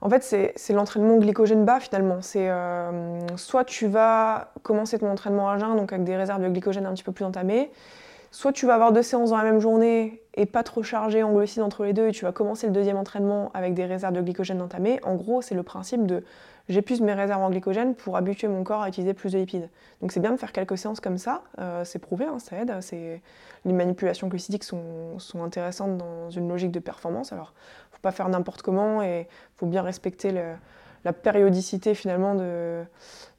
en fait, c'est l'entraînement glycogène bas finalement. C'est euh, soit tu vas commencer ton entraînement à jeun, donc avec des réserves de glycogène un petit peu plus entamées, soit tu vas avoir deux séances dans la même journée et pas trop chargé en glucides entre les deux et tu vas commencer le deuxième entraînement avec des réserves de glycogène entamées. En gros, c'est le principe de j'épuise mes réserves en glycogène pour habituer mon corps à utiliser plus de lipides. Donc c'est bien de faire quelques séances comme ça, euh, c'est prouvé, hein, ça aide. Les manipulations glucidiques sont, sont, intéressantes dans une logique de performance. Alors, faut pas faire n'importe comment et faut bien respecter la périodicité finalement de,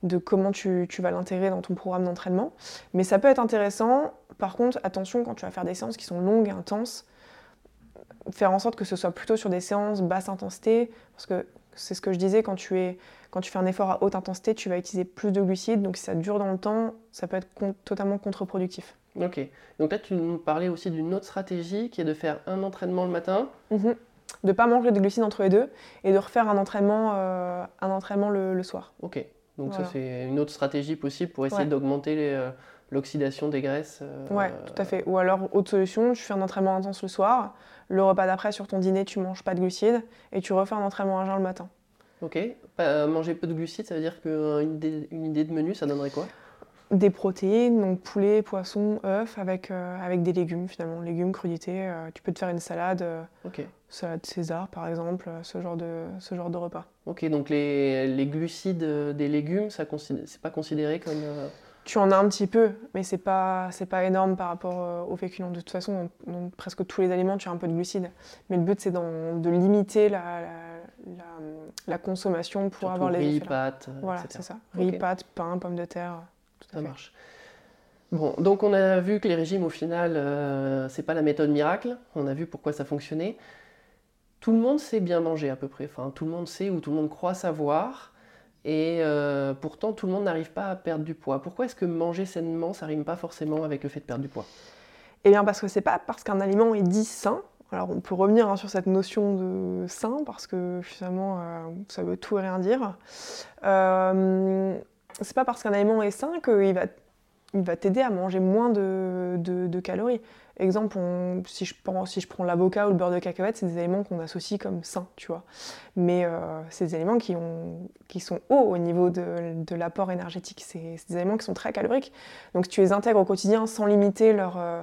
de comment tu, tu vas l'intégrer dans ton programme d'entraînement. Mais ça peut être intéressant. Par contre, attention quand tu vas faire des séances qui sont longues et intenses, faire en sorte que ce soit plutôt sur des séances basse intensité, parce que c'est ce que je disais, quand tu, es, quand tu fais un effort à haute intensité, tu vas utiliser plus de glucides, donc si ça dure dans le temps, ça peut être totalement contre-productif. Ok, donc là tu nous parlais aussi d'une autre stratégie qui est de faire un entraînement le matin. Mhm. De pas manger de glucides entre les deux et de refaire un entraînement, euh, un entraînement le, soir. Ok, donc ça c'est une autre stratégie possible pour essayer d'augmenter euh, l'oxydation des graisses. Euh, ouais, tout à fait. Ou alors, autre solution, tu fais un entraînement intense le soir, le repas d'après, sur ton dîner, tu manges pas de glucides et tu refais un entraînement à jeun le matin. Ok. Manger peu de glucides, ça veut dire qu'une idée, une idée de menu, ça donnerait quoi? Des protéines, donc poulet, poisson, œufs, avec, euh, avec des légumes finalement. Légumes, crudités. Euh, tu peux te faire une salade, Ok. salade César par exemple, ce genre de, ce genre de repas. Ok, donc les, les glucides des légumes, ça c'est pas considéré comme tu en as un petit peu, mais c'est pas c'est pas énorme par rapport euh, aux féculents. De toute façon, dans, presque tous les aliments, tu as un peu de glucides. Mais le but, c'est de limiter la, la, consommation pour avoir les riz, pâtes, Voilà, c'est ça. Riz, pâtes, pain, pommes de terre. Ça marche. Bon, donc on a vu que les régimes, au final, euh, c'est pas la méthode miracle. On a vu pourquoi ça fonctionnait. Tout le monde sait bien manger à peu près. Enfin, tout le monde sait ou tout le monde croit savoir. Et euh, pourtant, tout le monde n'arrive pas à perdre du poids. Pourquoi est-ce que manger sainement, ça rime pas forcément avec le fait de perdre du poids? Eh bien parce que c'est pas parce qu'un aliment est dit sain, alors on peut revenir hein, sur cette notion de sain parce que finalement euh, ça veut tout et rien dire. Euh, c'est pas parce qu'un aliment est sain qu'il va, il va t'aider à manger moins de, calories. Exemple, si, je prends, si je prends l'avocat ou le beurre de cacahuète, c'est des aliments qu'on associe comme sains, tu vois. Mais euh, c'est des aliments qui, ont, qui sont hauts au niveau de, l'apport énergétique. C'est des aliments qui sont très caloriques. Donc si tu les intègres au quotidien sans limiter leur, euh,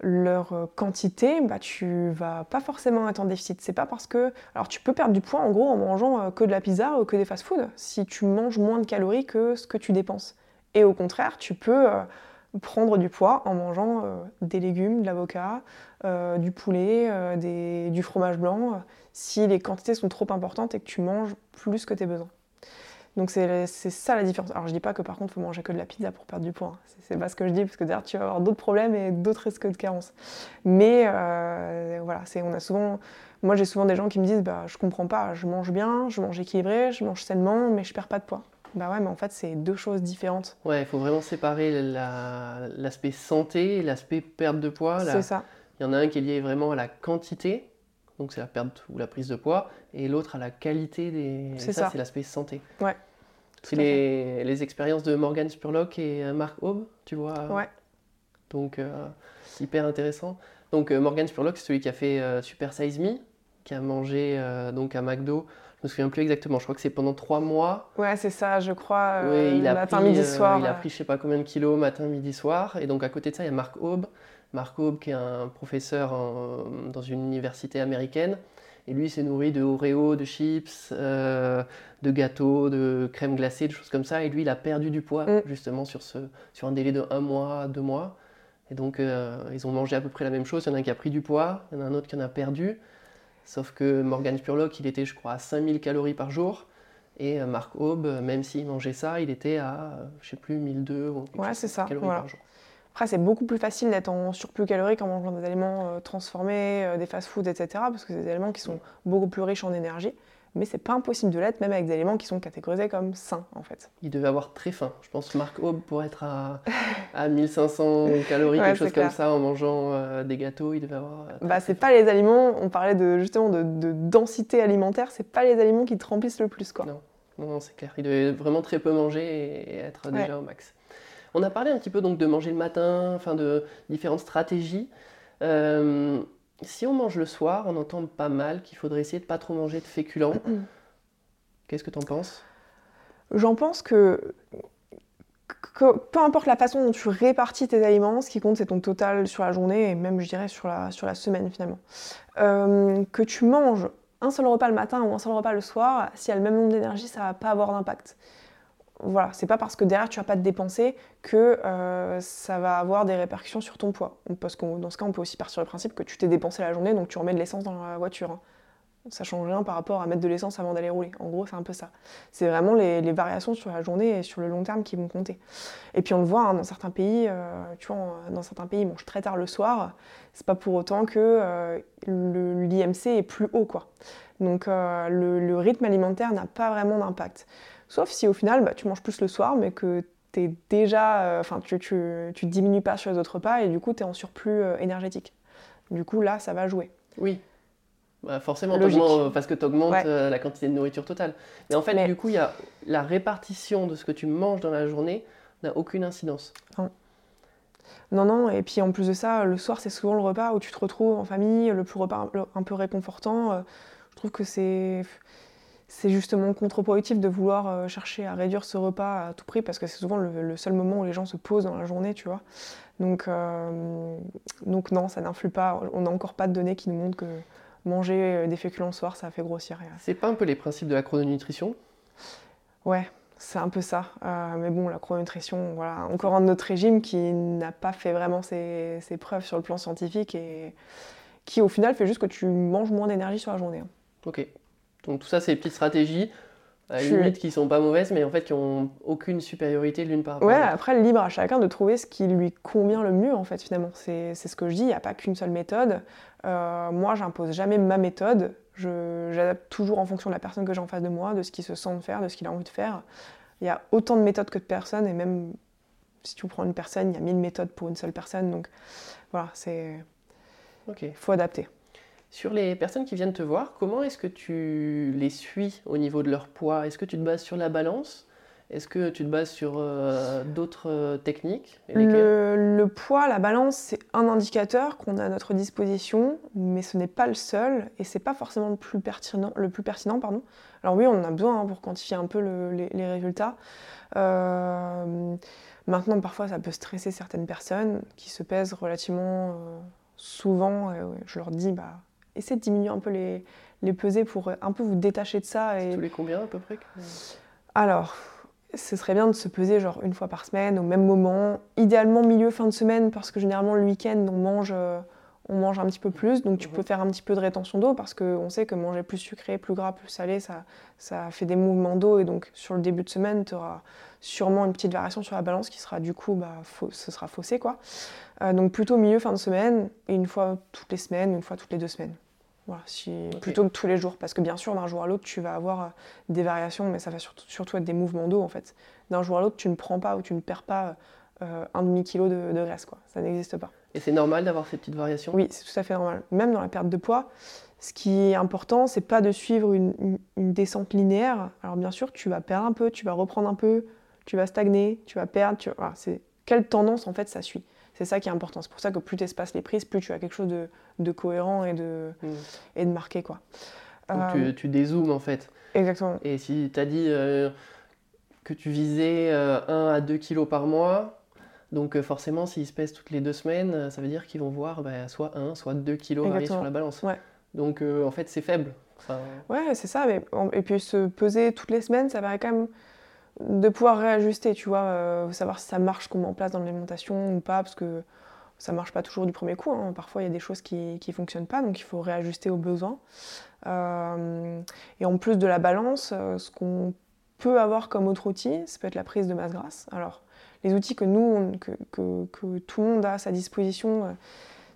leur euh, quantité, bah, tu vas pas forcément être en déficit. C'est pas parce que. Alors, tu peux perdre du poids en gros en mangeant euh, que de la pizza ou que des fast-foods si tu manges moins de calories que ce que tu dépenses. Et au contraire, tu peux euh, prendre du poids en mangeant des légumes, de l'avocat, du poulet, du fromage blanc, si les quantités sont trop importantes et que tu manges plus que tes besoins. Donc c'est ça la différence. Alors je dis pas que par contre il faut manger que de la pizza pour perdre du poids. Hein. C'est pas ce que je dis parce que d'ailleurs tu vas avoir d'autres problèmes et d'autres risques de carence. Mais euh, voilà, c'est on a souvent, moi j'ai souvent des gens qui me disent bah je comprends pas, je mange bien, je mange équilibré, je mange sainement, mais je perds pas de poids. Bah ouais, mais en fait c'est deux choses différentes. Ouais, il faut vraiment séparer l'aspect santé et l'aspect perte de poids. C'est ça. Il y en a un qui est lié vraiment à la quantité donc c'est la perte ou la prise de poids, et l'autre à la qualité des. C'est ça, c'est l'aspect santé. Ouais. C'est les, les, expériences de Morgan Spurlock et euh, Mark Aube, tu vois. Ouais. Donc, euh, hyper intéressant. Donc, euh, Morgan Spurlock, c'est celui qui a fait Super Size Me, qui a mangé donc à McDo. Je me souviens plus exactement, je crois que c'est pendant trois mois. Ouais, c'est ça, je crois. oui, il a matin, midi, soir. il a pris je sais pas combien de kilos matin, midi, soir. Et donc, à côté de ça, il y a Mark Aube, Mark Aube qui est un professeur dans une université américaine. Et lui, s'est nourri de Oreo, de chips, euh, de gâteaux, de crème glacée, de choses comme ça. Et lui, il a perdu du poids, mm. justement, sur, ce, sur un délai de un mois, deux mois. Et donc, euh, ils ont mangé à peu près la même chose. Il y en a un qui a pris du poids, il y en a un autre qui en a perdu. Sauf que Morgan Spurlock, il était, je crois, à 5000 calories par jour. Et euh, Mark Aube, même s'il mangeait ça, il était à, je sais plus, 1200 ou ouais, ça. calories par jour. Après, c'est beaucoup plus facile d'être en surplus calorique en mangeant des aliments euh, transformés, euh, des fast-foods, etc. Parce que c'est des aliments qui sont beaucoup plus riches en énergie. Mais c'est pas impossible de l'être, même avec des aliments qui sont catégorisés comme sains, en fait. Il devait avoir très faim. Je pense que Marc Aube, pour être à, à 1500 calories, quelque chose comme ça, en mangeant euh, des gâteaux, il devait avoir. bah, c'est pas les aliments, on parlait de, justement de, densité alimentaire, c'est pas les aliments qui te remplissent le plus, quoi. Non, non, c'est clair. Il devait vraiment très peu manger et, être déjà au max. On a parlé un petit peu donc de manger le matin, enfin de différentes stratégies. Euh, si on mange le soir, on entend pas mal qu'il faudrait essayer de pas trop manger de féculents. Qu'est-ce que tu en penses? J'en pense que, peu importe la façon dont tu répartis tes aliments, ce qui compte c'est ton total sur la journée et même je dirais sur la, sur la semaine finalement. Euh, que tu manges un seul repas le matin ou un seul repas le soir, si y a le même nombre d'énergie, ça va pas avoir d'impact voilà, c'est pas parce que derrière tu vas pas te dépenser que euh, ça va avoir des répercussions sur ton poids. Parce que dans ce cas, on peut aussi partir le principe que tu t'es dépensé la journée, donc tu remets de l'essence dans la voiture. Hein. Ça change rien par rapport à mettre de l'essence avant d'aller rouler. En gros, c'est un peu ça. C'est vraiment les, variations sur la journée et sur le long terme qui vont compter. Et puis on le voit hein, dans certains pays, euh, tu vois, dans certains pays, ils mangent très tard le soir. C'est pas pour autant que euh, l'IMC est plus haut, quoi. Donc le rythme alimentaire n'a pas vraiment d'impact. Sauf si au final, bah, tu manges plus le soir, mais que es déjà, euh, enfin, tu, tu, diminues pas sur les autres repas et du coup, tu es en surplus euh, énergétique. Du coup, là, ça va jouer. Oui. Bah, forcément, euh, parce que tu augmentes la quantité de nourriture totale. Mais en fait, du coup, il y a la répartition de ce que tu manges dans la journée n'a aucune incidence. Non. Non, non, et puis en plus de ça, le soir, c'est souvent le repas où tu te retrouves en famille, le plus repas un peu réconfortant. Je trouve que c'est c'est justement contre-productif de vouloir euh, chercher à réduire ce repas à tout prix parce que c'est souvent le, seul moment où les gens se posent dans la journée, tu vois. Donc, euh, donc non, ça n'influe pas. On n'a encore pas de données qui nous montrent que manger euh, des féculents le soir, ça fait grossir. C'est pas un peu les principes de la chrononutrition? Ouais, c'est un peu ça. mais bon, la chrononutrition, voilà, encore un autre régime qui n'a pas fait vraiment ses, preuves sur le plan scientifique et qui au final fait juste que tu manges moins d'énergie sur la journée. Hein. Ok. Donc tout ça, c'est des petites stratégies, à limite qui sont pas mauvaises, mais en fait qui ont aucune supériorité l'une par rapport ouais, à l'autre. après, libre à chacun de trouver ce qui lui convient le mieux, en fait, finalement. C'est ce que je dis, il n'y a pas qu'une seule méthode. Euh, moi, j'impose jamais ma méthode. J'adapte toujours en fonction de la personne que j'ai en face de moi, de ce qu'il se sent de faire, de ce qu'il a envie de faire. Il y a autant de méthodes que de personnes, et même si tu prends une personne, il y a 1000 méthodes pour une seule personne. Donc voilà, c'est. Ok. Il faut adapter. Sur les personnes qui viennent te voir, comment est-ce que tu les suis au niveau de leur poids? Est-ce que tu te bases sur la balance? Est-ce que tu te bases sur euh, d'autres euh, techniques? Le, poids, la balance, c'est un indicateur qu'on a à notre disposition, mais ce n'est pas le seul et c'est pas forcément le plus pertinent. Le plus pertinent pardon. Alors oui, on en a besoin hein, pour quantifier un peu le- les, résultats. Euh, maintenant, parfois, ça peut stresser certaines personnes qui se pèsent relativement souvent. Je leur dis, bah, essayez de diminuer un peu les, les pesées pour euh, un peu vous détacher de ça et Tous les combien à peu près alors, ce serait bien de se peser genre une fois par semaine, au même moment. Idéalement milieu fin de semaine, parce que généralement le week-end on mange, euh, on mange un petit peu plus, donc tu Mhm. peux faire un petit peu de rétention d'eau, parce qu'on sait que manger plus sucré, plus gras, plus salé, ça, ça fait des mouvements d'eau, et donc sur le début de semaine, tu auras sûrement une petite variation sur la balance qui sera du coup, bah, ce sera faussé quoi. Euh, donc plutôt milieu fin de semaine, et une fois toutes les semaines, une fois toutes les deux semaines. Voilà, si, plutôt que tous les jours, parce que bien sûr d'un jour à l'autre tu vas avoir euh, des variations, mais ça va surtout, surtout être des mouvements d'eau en fait. D'un jour à l'autre, tu ne prends pas ou tu ne perds pas euh, un demi-kilo de, de graisse, quoi. Ça n'existe pas. Et c'est normal d'avoir ces petites variations Oui, c'est tout à fait normal. Même dans la perte de poids, ce qui est important, c'est pas de suivre une, une- une descente linéaire. Alors bien sûr, tu vas perdre un peu, tu vas reprendre un peu, tu vas stagner, tu vas perdre. Tu... voilà, c'est quelle tendance en fait ça suit. C'est ça qui est important. C'est pour ça que plus tu espaces les prises, plus tu as quelque chose de, de cohérent et de, Mm. et de marqué, quoi. Donc Euh, tu, tu dézoomes en fait. Exactement. Et si tu as dit euh, que tu visais euh, 1 à 2 kilos par mois, donc euh, forcément s'ils se pèsent toutes les deux semaines, euh, ça veut dire qu'ils vont voir bah, soit 1, soit 2 kilos Exactement. sur la balance. Ouais. Donc euh, en fait c'est faible. Enfin, Ouais, c'est ça. Mais, et puis se peser toutes les semaines, ça permet quand même de pouvoir réajuster, tu vois, euh, savoir si ça marche ce qu'on met en place dans l'alimentation ou pas, parce que ça marche pas toujours du premier coup. hein. Parfois, il y a des choses qui ne fonctionnent pas, donc il faut réajuster aux besoins. Euh, et en plus de la balance, ce qu'on peut avoir comme autre outil, ça peut être la prise de masse grasse. Alors, les outils que nous, que, tout le monde a à sa disposition, euh,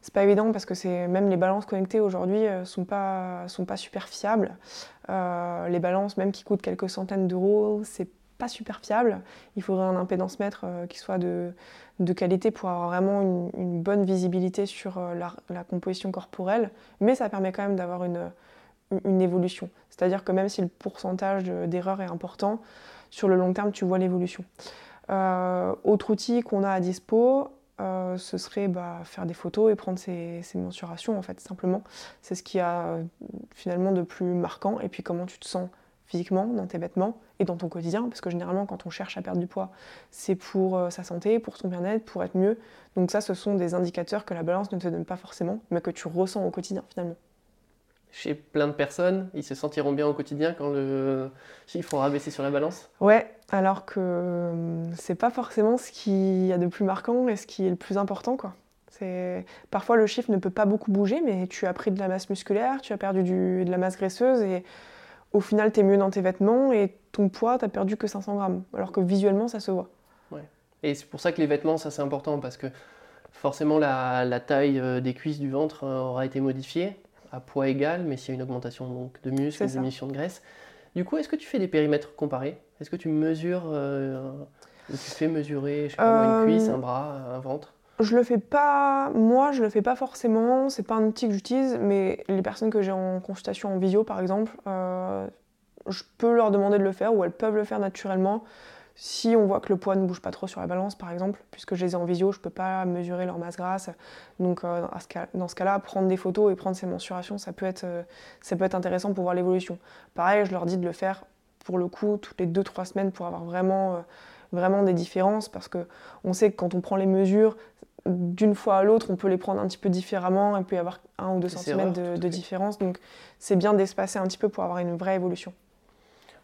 c'est pas évident parce que même les balances connectées aujourd'hui euh, sont pas sont pas super fiables. Euh, les balances même qui coûtent quelques centaines d'euros, c'est pas super fiable. Il faudrait un impédance mètre qui soit de, de qualité pour avoir vraiment une, bonne visibilité sur la, la composition corporelle, mais ça permet quand même d'avoir une, une évolution. C'est-à-dire que même si le pourcentage de- d'erreur est important, sur le long terme, tu vois l'évolution. Euh, autre outil qu'on a à dispo, euh, ce serait bah, faire des photos et prendre ces, ces mensurations, en fait, simplement. C'est ce qui a euh, finalement de plus marquant. Et puis comment tu te sens physiquement dans tes vêtements et dans ton quotidien, parce que généralement, quand on cherche à perdre du poids, c'est pour sa santé, pour son bien-être, pour être mieux. Donc ça, ce sont des indicateurs que la balance ne te donne pas forcément, mais que tu ressens au quotidien, finalement. Chez plein de personnes, ils se sentiront bien au quotidien quand le chiffre aura baissé sur la balance. Ouais, alors que euh, c'est pas forcément ce qu'il y a de plus marquant et ce qui est le plus important, quoi. C'est parfois le chiffre ne peut pas beaucoup bouger, mais tu as pris de la masse musculaire, tu as perdu du- de la masse graisseuse et au final t'es mieux dans tes vêtements et ton poids t'as perdu que 500 grammes, alors que visuellement ça se voit. Et c'est pour ça que les vêtements, ça c'est important parce que forcément la, la taille euh, des cuisses du ventre euh, aura été modifiée à poids égal, mais s'il y a une augmentation donc, de muscles, une diminution de graisse. Du coup, est-ce que tu fais des périmètres comparés? Est-ce que tu mesures, euh, tu fais mesurer, je sais pas moi, Euh, une cuisse, un bras, un ventre? Je le fais pas, moi je le fais pas forcément, c'est pas un outil que j'utilise, mais les personnes que j'ai en consultation en visio par exemple, euh, je peux leur demander de le faire ou elles peuvent le faire naturellement. Si on voit que le poids ne bouge pas trop sur la balance par exemple, puisque je les ai en visio, je peux pas mesurer leur masse grasse. Donc euh, dans ce cas-là, prendre des photos et prendre ces mensurations, ça peut être, euh, ça peut être intéressant pour voir l'évolution. Pareil, je leur dis de le faire pour le coup toutes les 2-3 semaines pour avoir vraiment, euh, vraiment des différences parce que on sait que quand on prend les mesures, d'une fois à l'autre, on peut les prendre un petit peu différemment. Il peut y avoir un ou deux centimètres de, différence. Donc, c'est bien d'espacer un petit peu pour avoir une vraie évolution.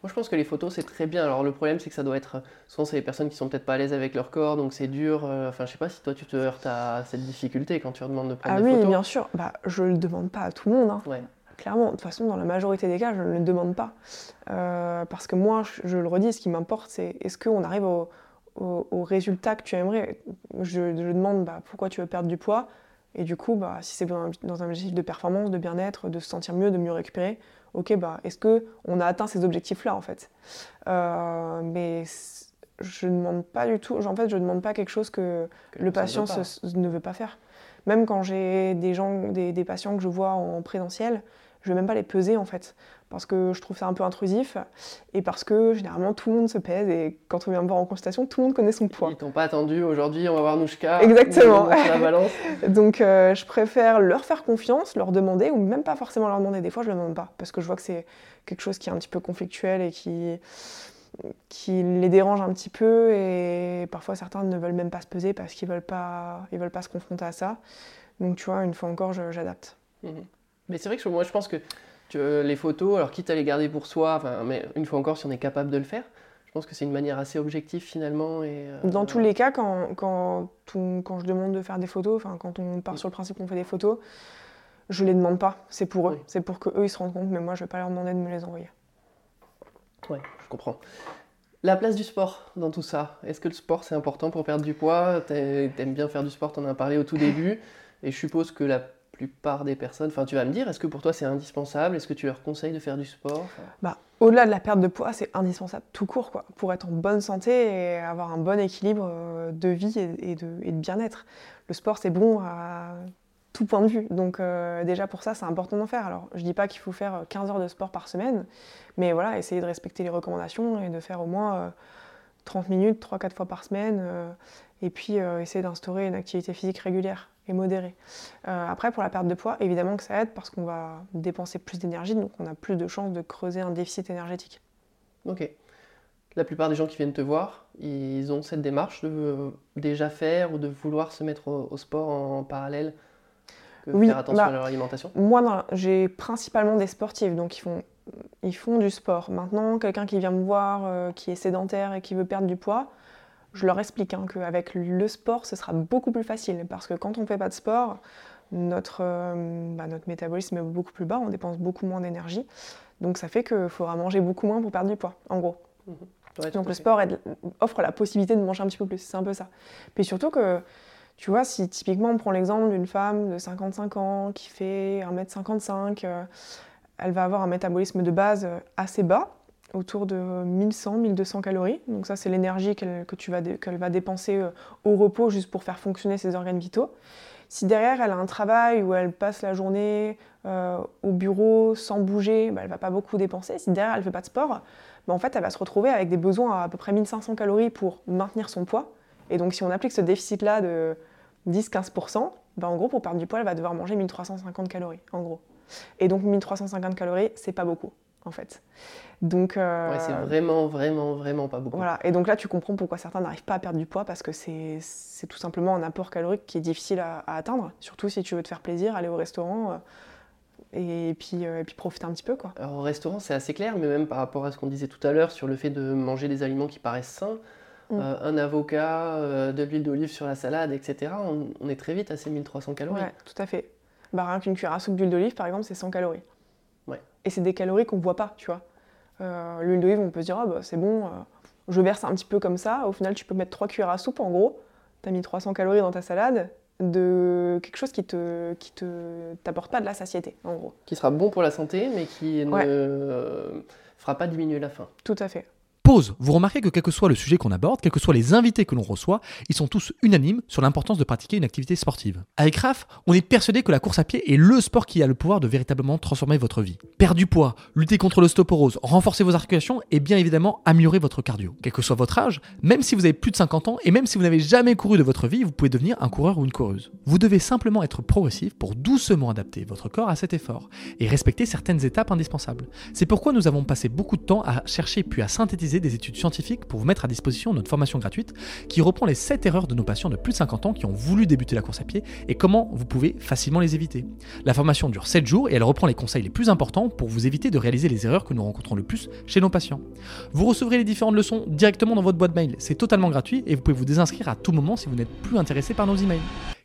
Moi, je pense que les photos, c'est très bien. Alors, le problème, c'est que ça doit être. Souvent, c'est les personnes qui sont peut-être pas à l'aise avec leur corps, donc c'est dur. euh, Enfin, je sais pas si toi, tu te heurtes à cette difficulté quand tu leur demandes de prendre Ah des oui, photos. bien sûr. Bah, je le demande pas à tout le monde. hein. Ouais. Clairement, de toute façon, dans la majorité des cas, je ne le demande pas. Euh, parce que moi, je, je le redis, ce qui m'importe, c'est est-ce qu'on arrive au, au- au résultat que tu aimerais? Je, je demande bah, pourquoi tu veux perdre du poids? Et du coup, bah, si c'est dans un objectif de performance, de bien-être, de se sentir mieux, de mieux récupérer, ok, bah, est-ce qu'on a atteint ces objectifs-là en fait? Euh, Mais je ne demande pas du tout. En fait, je ne demande pas quelque chose que, Que le patient veut pas. se- ne veut pas faire. Même quand j'ai des gens, des, des patients que je vois en présentiel, je ne vais même pas les peser en fait, parce que je trouve ça un peu intrusif et parce que généralement tout le monde se pèse et quand on vient me voir en consultation, tout le monde connaît son poids. Ils t'ont pas attendu aujourd'hui, on va voir Nouchka. Exactement. la balance. Donc euh, je préfère leur faire confiance, leur demander, ou même pas forcément leur demander. Des fois, je ne demande pas, parce que je vois que c'est quelque chose qui est un petit peu conflictuel et qui, qui les dérange un petit peu. Et parfois, certains ne veulent même pas se peser parce qu'ils ne veulent, pas- ils veulent pas se confronter à ça. Donc tu vois, une fois encore, j'adapte. Mhm. Mais c'est vrai que moi je pense que tu- les photos, alors quitte à les garder pour soi, mais une fois encore si on est capable de le faire, je pense que c'est une manière assez objective finalement. Et, euh, Dans tous les cas, quand, quand, quand je demande de faire des photos, enfin quand on part sur le principe qu'on fait des photos, je les demande pas. C'est pour eux. Oui. C'est pour qu'eux, ils se rendent compte, mais moi, je vais pas leur demander de me les envoyer. Ouais, je comprends. La place du sport dans tout ça, est-ce que le sport c'est important pour perdre du poids? T'a- T'aimes bien faire du sport, t'en as parlé au tout début, et je suppose que la plupart des personnes, enfin tu vas me dire, est-ce que pour toi c'est indispensable? Est-ce que tu leur conseilles de faire du sport? Bah, au-delà de la perte de poids, c'est indispensable tout court quoi, pour être en bonne santé et avoir un bon équilibre euh, de vie et, de, bien-être. Le sport, c'est bon à tout point de vue. Donc euh, déjà pour ça, c'est important d'en faire. Alors, je dis pas qu'il faut faire euh, 15 heures de sport par semaine, mais voilà, essayer de respecter les recommandations et de faire au moins euh, 30 minutes, 3-4 fois par semaine, euh, et puis euh, essayer d'instaurer une activité physique régulière et modérée. Euh, après, pour la perte de poids, évidemment que ça aide parce qu'on va dépenser plus d'énergie, donc on a plus de chances de creuser un déficit énergétique. Ok. La plupart des gens qui viennent te voir, ils ont cette démarche de euh, déjà faire ou de vouloir se mettre au, au sport en parallèle que Oui, faire attention bah, à leur alimentation? Moi, j'ai principalement des sportifs, donc ils font, ils font du sport. Maintenant, quelqu'un qui vient me voir, euh, qui est sédentaire et qui veut perdre du poids, je leur explique hein, qu'avec le sport, ce sera beaucoup plus facile. Parce que quand on ne fait pas de sport, notre, euh, bah, notre métabolisme est beaucoup plus bas, on dépense beaucoup moins d'énergie. Donc ça fait qu'il faudra manger beaucoup moins pour perdre du poids, en gros. Ouais, tout Donc le sport aide- offre la possibilité de manger un petit peu plus, c'est un peu ça. Puis surtout que, tu vois, si typiquement on prend l'exemple d'une femme de 55 ans qui fait 1m55, euh, elle va avoir un métabolisme de base euh, assez bas, autour de 1100-1200 calories. Donc ça c'est l'énergie qu'elle que va dépenser euh, au repos juste pour faire fonctionner ses organes vitaux. Si derrière elle a un travail où elle passe la journée euh, au bureau sans bouger, bah, elle va pas beaucoup dépenser. Si derrière elle fait pas de sport, bah, en fait, elle va se retrouver avec des besoins à à peu près 1500 calories pour maintenir son poids. Et donc, si on applique ce déficit-là de 10-15%, bah, en gros, pour perdre du poids, elle va devoir manger 1350 calories, en gros. Et donc, 1350 calories, c'est pas beaucoup, en fait. Donc, euh, Ouais, c'est vraiment, vraiment, vraiment pas beaucoup. voilà. Et donc là, tu comprends pourquoi certains n'arrivent pas à perdre du poids, parce que c'est c'est tout simplement un apport calorique qui est difficile à, à atteindre, surtout si tu veux te faire plaisir, aller au restaurant. euh, et puis, euh, et puis profiter un petit peu, quoi. Alors, au restaurant, c'est assez clair, mais même par rapport à ce qu'on disait tout à l'heure sur le fait de manger des aliments qui paraissent sains, Mm. euh, un avocat, euh, de l'huile d'olive sur la salade, etc., on, on est très vite à ces 1300 calories. Ouais, tout à fait. Bah, rien qu'une cuillère à soupe d'huile d'olive, par exemple, c'est 100 calories. Et c'est des calories qu'on voit pas, tu vois. Euh, L'huile d'olive, on peut se dire, bah, c'est bon, euh, je verse un petit peu comme ça. Au final, tu peux mettre 3 cuillères à soupe, en gros. Tu as mis 300 calories dans ta salade de quelque chose qui te qui te t'apporte pas de la satiété, en gros. Qui sera bon pour la santé, mais qui ne Ouais. euh, fera pas diminuer la faim. Tout à fait. Vous remarquez que quel que soit le sujet qu'on aborde, quels que soient les invités que l'on reçoit, ils sont tous unanimes sur l'importance de pratiquer une activité sportive. Avec RAF, on est persuadé que la course à pied est le sport qui a le pouvoir de véritablement transformer votre vie. Perdre du poids, lutter contre l'ostéoporose, renforcer vos articulations et bien évidemment améliorer votre cardio. Quel que soit votre âge, même si vous avez plus de 50 ans et même si vous n'avez jamais couru de votre vie, vous pouvez devenir un coureur ou une coureuse. Vous devez simplement être progressif pour doucement adapter votre corps à cet effort et respecter certaines étapes indispensables. C'est pourquoi nous avons passé beaucoup de temps à chercher puis à synthétiser des études scientifiques pour vous mettre à disposition notre formation gratuite qui reprend les 7 erreurs de nos patients de plus de 50 ans qui ont voulu débuter la course à pied et comment vous pouvez facilement les éviter. La formation dure 7 jours et elle reprend les conseils les plus importants pour vous éviter de réaliser les erreurs que nous rencontrons le plus chez nos patients. Vous recevrez les différentes leçons directement dans votre boîte mail. C'est totalement gratuit et vous pouvez vous désinscrire à tout moment si vous n'êtes plus intéressé par nos emails.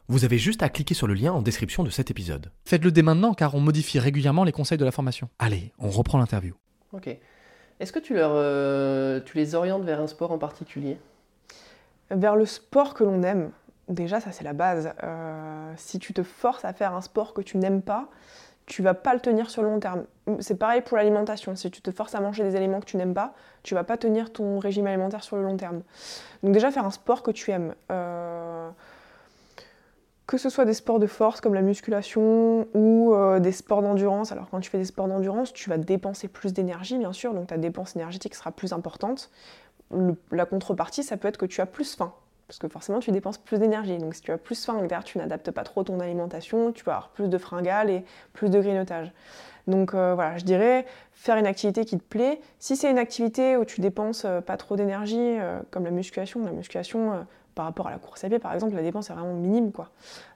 Vous avez juste à cliquer sur le lien en description de cet épisode. Faites-le dès maintenant car on modifie régulièrement les conseils de la formation. Allez, on reprend l'interview. Ok. Est-ce que euh, tu les orientes vers un sport en particulier? Vers le sport que l'on aime, déjà ça c'est la base. Euh, si tu te forces à faire un sport que tu n'aimes pas, tu vas pas le tenir sur le long terme. C'est pareil pour l'alimentation. Si tu te forces à manger des aliments que tu n'aimes pas, tu vas pas tenir ton régime alimentaire sur le long terme. Donc déjà faire un sport que tu aimes. Euh, que ce soit des sports de force comme la musculation ou euh, des sports d'endurance. Alors quand tu fais des sports d'endurance, tu vas dépenser plus d'énergie bien sûr, donc ta dépense énergétique sera plus importante. la contrepartie, ça peut être que tu as plus faim parce que forcément tu dépenses plus d'énergie. Donc si tu as plus faim, derrière tu n'adaptes pas trop ton alimentation, tu vas avoir plus de fringales et plus de grignotage. Donc euh, voilà, je dirais faire une activité qui te plaît. Si c'est une activité où tu dépenses euh, pas trop d'énergie, comme la musculation, la musculation par rapport à la course à pied par exemple, la dépense est vraiment minime quoi.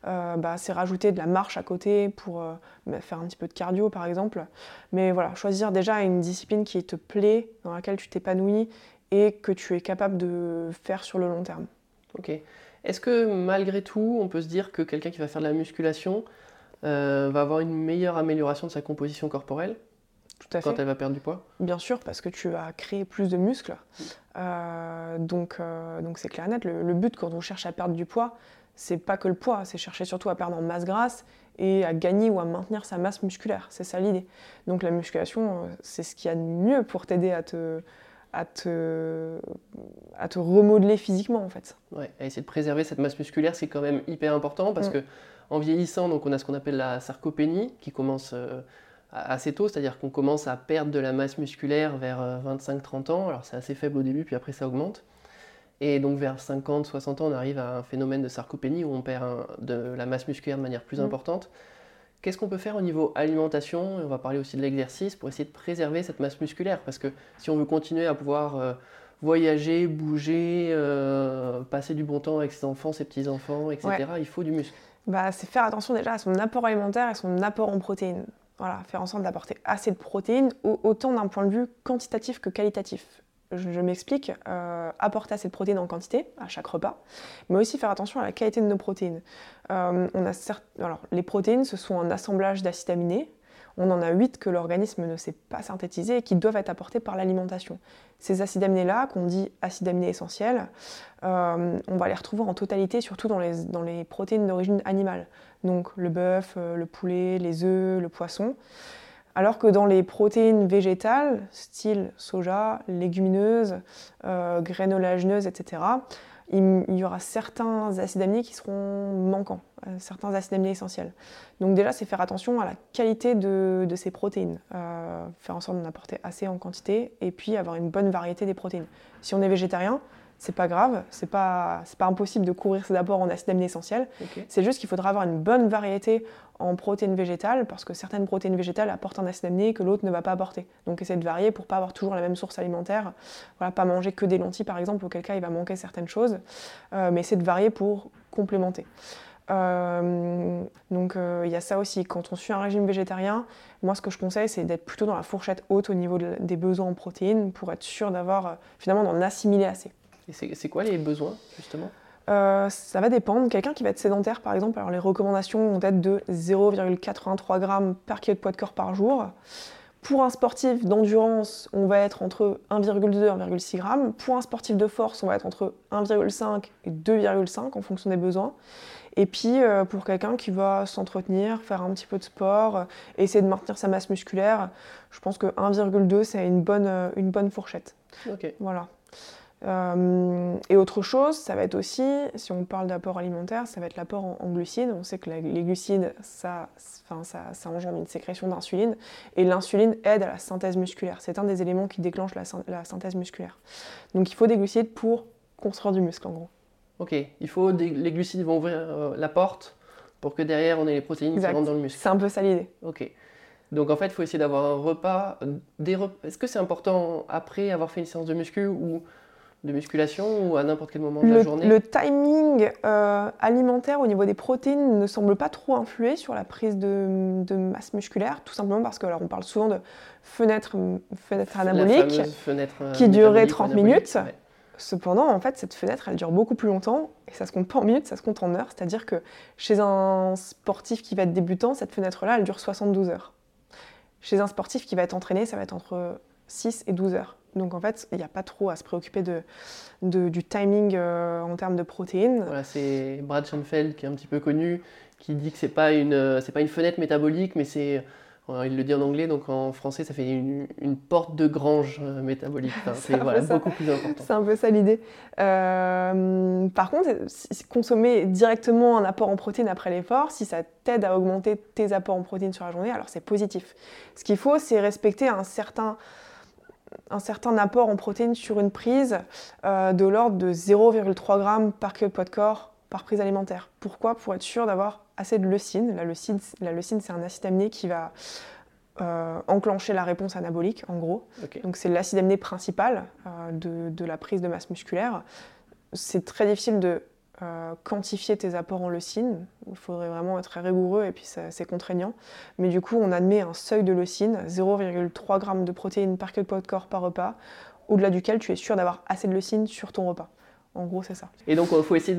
bah, c'est rajouter de la marche à côté pour bah, faire un petit peu de cardio par exemple. Mais voilà, choisir déjà une discipline qui te plaît, dans laquelle tu t'épanouis et que tu es capable de faire sur le long terme. Ok. Est-ce que malgré tout, on peut se dire que quelqu'un qui va faire de la musculation euh, va avoir une meilleure amélioration de sa composition corporelle? Tout à quand fait. elle va perdre du poids Bien sûr, parce que tu vas créer plus de muscles. Euh, donc, euh, donc c'est clair et net. Le, but quand on cherche à perdre du poids, c'est pas que le poids, c'est chercher surtout à perdre en masse grasse et à gagner ou à maintenir sa masse musculaire. C'est ça l'idée. Donc la musculation, c'est ce qu'il y a de mieux pour t'aider à te, à te, à te remodeler physiquement en fait. Ouais, à essayer de préserver cette masse musculaire, c'est quand même hyper important parce mm. que en vieillissant, donc on a ce qu'on appelle la sarcopénie qui commence euh, assez tôt, c'est-à-dire qu'on commence à perdre de la masse musculaire vers 25-30 euh, ans. Alors c'est assez faible au début, puis après ça augmente. Et donc vers 50-60 ans, on arrive à un phénomène de sarcopénie où on perd de la masse musculaire de manière plus mm. importante. Qu'est-ce qu'on peut faire au niveau alimentation? On va parler aussi de l'exercice pour essayer de préserver cette masse musculaire. Parce que si on veut continuer à pouvoir euh, voyager, bouger, euh, passer du bon temps avec ses enfants, ses petits-enfants, etc., il faut du muscle. Bah, c'est faire attention déjà à son apport alimentaire et son apport en protéines. Voilà, faire en sorte d'apporter assez de protéines, autant d'un point de vue quantitatif que qualitatif je, m'explique, euh, apporter assez de protéines en quantité à chaque repas, mais aussi faire attention à la qualité de nos protéines. Euh, les protéines, ce sont un assemblage d'acides aminés. On en a 8 que l'organisme ne sait pas synthétiser et qui doivent être apportés par l'alimentation. Ces acides aminés-là, qu'on dit acides aminés essentiels, euh, on va les retrouver en totalité, surtout dans les, protéines d'origine animale. Donc le bœuf, le poulet, les œufs, le poisson. Alors que dans les protéines végétales, style soja, légumineuses, euh, etc., il, y aura certains acides aminés qui seront manquants, euh, certains acides aminés essentiels. Donc déjà, c'est faire attention à la qualité de, ces protéines, euh, faire en sorte d'en apporter assez en quantité, et puis avoir une bonne variété des protéines. Si on est végétarien, c'est pas grave, c'est pas, pas impossible de couvrir ses apports en acides aminés essentiels. C'est juste qu'il faudra avoir une bonne variété en protéines végétales parce que certaines protéines végétales apportent un acide aminé que l'autre ne va pas apporter. Donc essayer de varier pour pas avoir toujours la même source alimentaire. Voilà, pas manger que des lentilles par exemple, auquel cas il va manquer certaines choses, euh, mais essayer de varier pour complémenter. Euh, donc euh, il y a ça aussi. Quand on suit un régime végétarien, moi ce que je conseille c'est d'être plutôt dans la fourchette haute au niveau des besoins en protéines pour être sûr d'avoir finalement d'en assimiler assez. Et c'est quoi les besoins justement? Euh, ça va dépendre. Quelqu'un qui va être sédentaire, par exemple, alors les recommandations vont être de 0,83 g par kilo de poids de corps par jour. Pour un sportif d'endurance, on va être entre 1,2 et 1,6 g. Pour un sportif de force, on va être entre 1,5 et 2,5 en fonction des besoins. Et puis euh, pour quelqu'un qui va s'entretenir, faire un petit peu de sport, euh, essayer de maintenir sa masse musculaire, je pense que 1,2 c'est une bonne, une bonne fourchette. Ok. Voilà. Euh, et autre chose, ça va être aussi, si on parle d'apport alimentaire, ça va être l'apport en, glucides. On sait que les glucides, ça, ça, ça, engendre une sécrétion d'insuline. Et l'insuline aide à la synthèse musculaire. C'est un des éléments qui déclenche la, synthèse musculaire. Donc il faut des glucides pour construire du muscle, en gros. Ok, il faut des, les glucides vont ouvrir euh, la porte pour que derrière on ait les protéines qui rentrent dans le muscle. C'est un peu ça l'idée. Ok. Donc en fait, il faut essayer d'avoir un repas. Des Est-ce que c'est important après avoir fait une séance de muscu ou de musculation ou à n'importe quel moment de la journée? Le timing euh, alimentaire au niveau des protéines ne semble pas trop influer sur la prise de, masse musculaire, tout simplement parce que alors on parle souvent de fenêtre, fenêtre anabolique euh, qui durait 30 minutes. Cependant, en fait, cette fenêtre, elle dure beaucoup plus longtemps et ça se compte pas en minutes, ça se compte en heures. C'est-à-dire que chez un sportif qui va être débutant, cette fenêtre-là, elle dure 72 heures. Chez un sportif qui va être entraîné, ça va être entre 6 et 12 heures. Donc en fait, il n'y a pas trop à se préoccuper de, du timing euh, en termes de protéines. Voilà, c'est Brad Schoenfeld qui est un petit peu connu, qui dit que c'est pas une c'est pas une fenêtre métabolique, mais c'est il le dit en anglais, donc en français, ça fait une, porte de grange euh, métabolique. c'est beaucoup plus important. C'est un peu ça l'idée. Euh, par contre, consommer directement un apport en protéines après l'effort, si ça t'aide à augmenter tes apports en protéines sur la journée, alors c'est positif. Ce qu'il faut, c'est respecter un certain, un certain apport en protéines sur une prise euh, de l'ordre de 0,3 g par kilo de poids de corps par prise alimentaire. Pourquoi? Pour être sûr d'avoir assez de leucine. La leucine, la leucine c'est un acide aminé qui va euh, enclencher la réponse anabolique, en gros. Donc c'est l'acide aminé principal euh, de, la prise de masse musculaire. C'est très difficile de euh, quantifier tes apports en leucine. Il faudrait vraiment être très rigoureux et puis c'est contraignant. Mais du coup, on admet un seuil de leucine, 0,3 g de protéines par kilo de poids de corps par repas, au-delà duquel tu es sûr d'avoir assez de leucine sur ton repas. En gros, c'est ça. Et donc, il faut essayer